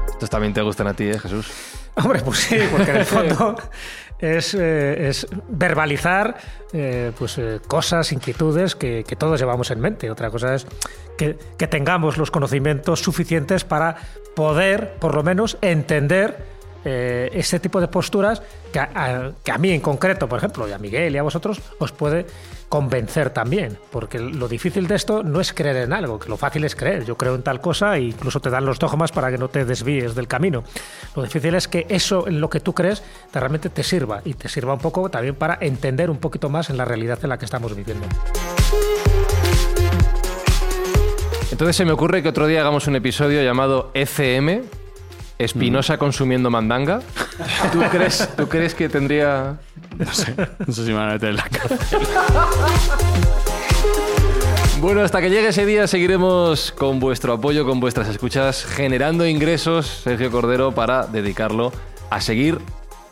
S1: Estos también te gustan a ti, ¿eh, Jesús?
S3: Hombre, pues sí, porque en el fondo es, eh, es verbalizar eh, pues, eh, cosas, inquietudes que, que todos llevamos en mente. Otra cosa es que, que tengamos los conocimientos suficientes para poder, por lo menos, entender eh, ese tipo de posturas que a, mí en concreto, por ejemplo, y a Miguel y a vosotros, os puede convencer también. Porque lo difícil de esto no es creer en algo, que lo fácil es creer. Yo creo en tal cosa e incluso te dan los dogmas para que no te desvíes del camino. Lo difícil es que eso en lo que tú crees te- realmente te sirva y te sirva un poco también para entender un poquito más en la realidad en la que estamos viviendo.
S1: Entonces se me ocurre que otro día hagamos un episodio llamado ECM, Espinosa consumiendo mandanga. ¿Tú crees, ¿Tú crees que tendría...?
S7: No sé si me van a meter en la cárcel.
S1: Bueno, hasta que llegue ese día seguiremos con vuestro apoyo, con vuestras escuchas, generando ingresos, Sergio Cordero, para dedicarlo a seguir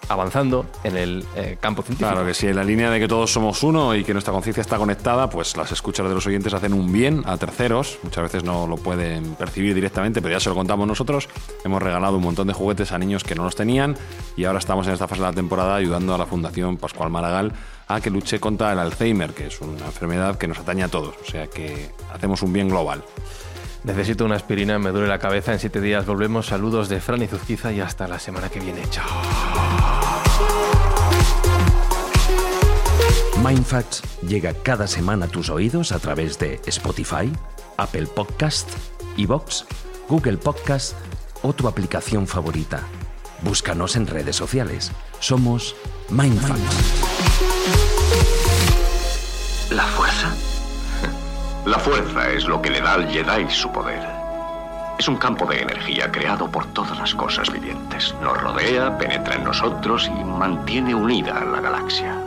S1: avanzando en el eh, campo científico.
S2: Claro que sí, en la línea de que todos somos uno y que nuestra conciencia está conectada, pues las escuchas de los oyentes hacen un bien a terceros. Muchas veces no lo pueden percibir directamente, pero ya se lo contamos nosotros. Hemos regalado un montón de juguetes a niños que no los tenían y ahora estamos en esta fase de la temporada ayudando a la Fundación Pascual Maragall a que luche contra el Alzheimer, que es una enfermedad que nos atañe a todos. O sea que hacemos un bien global.
S1: Necesito una aspirina, me duele la cabeza. En siete días volvemos. Saludos de Fran y Zuzquiza y hasta la semana que viene. Chao.
S4: Mindfacts llega cada semana a tus oídos a través de Spotify, Apple Podcast, Evox, Google Podcast o tu aplicación favorita. Búscanos en redes sociales. Somos Mindfacts.
S8: ¿La fuerza? La fuerza es lo que le da al Jedi su poder. Es un campo de energía creado por todas las cosas vivientes. Nos rodea, penetra en nosotros y mantiene unida a la galaxia.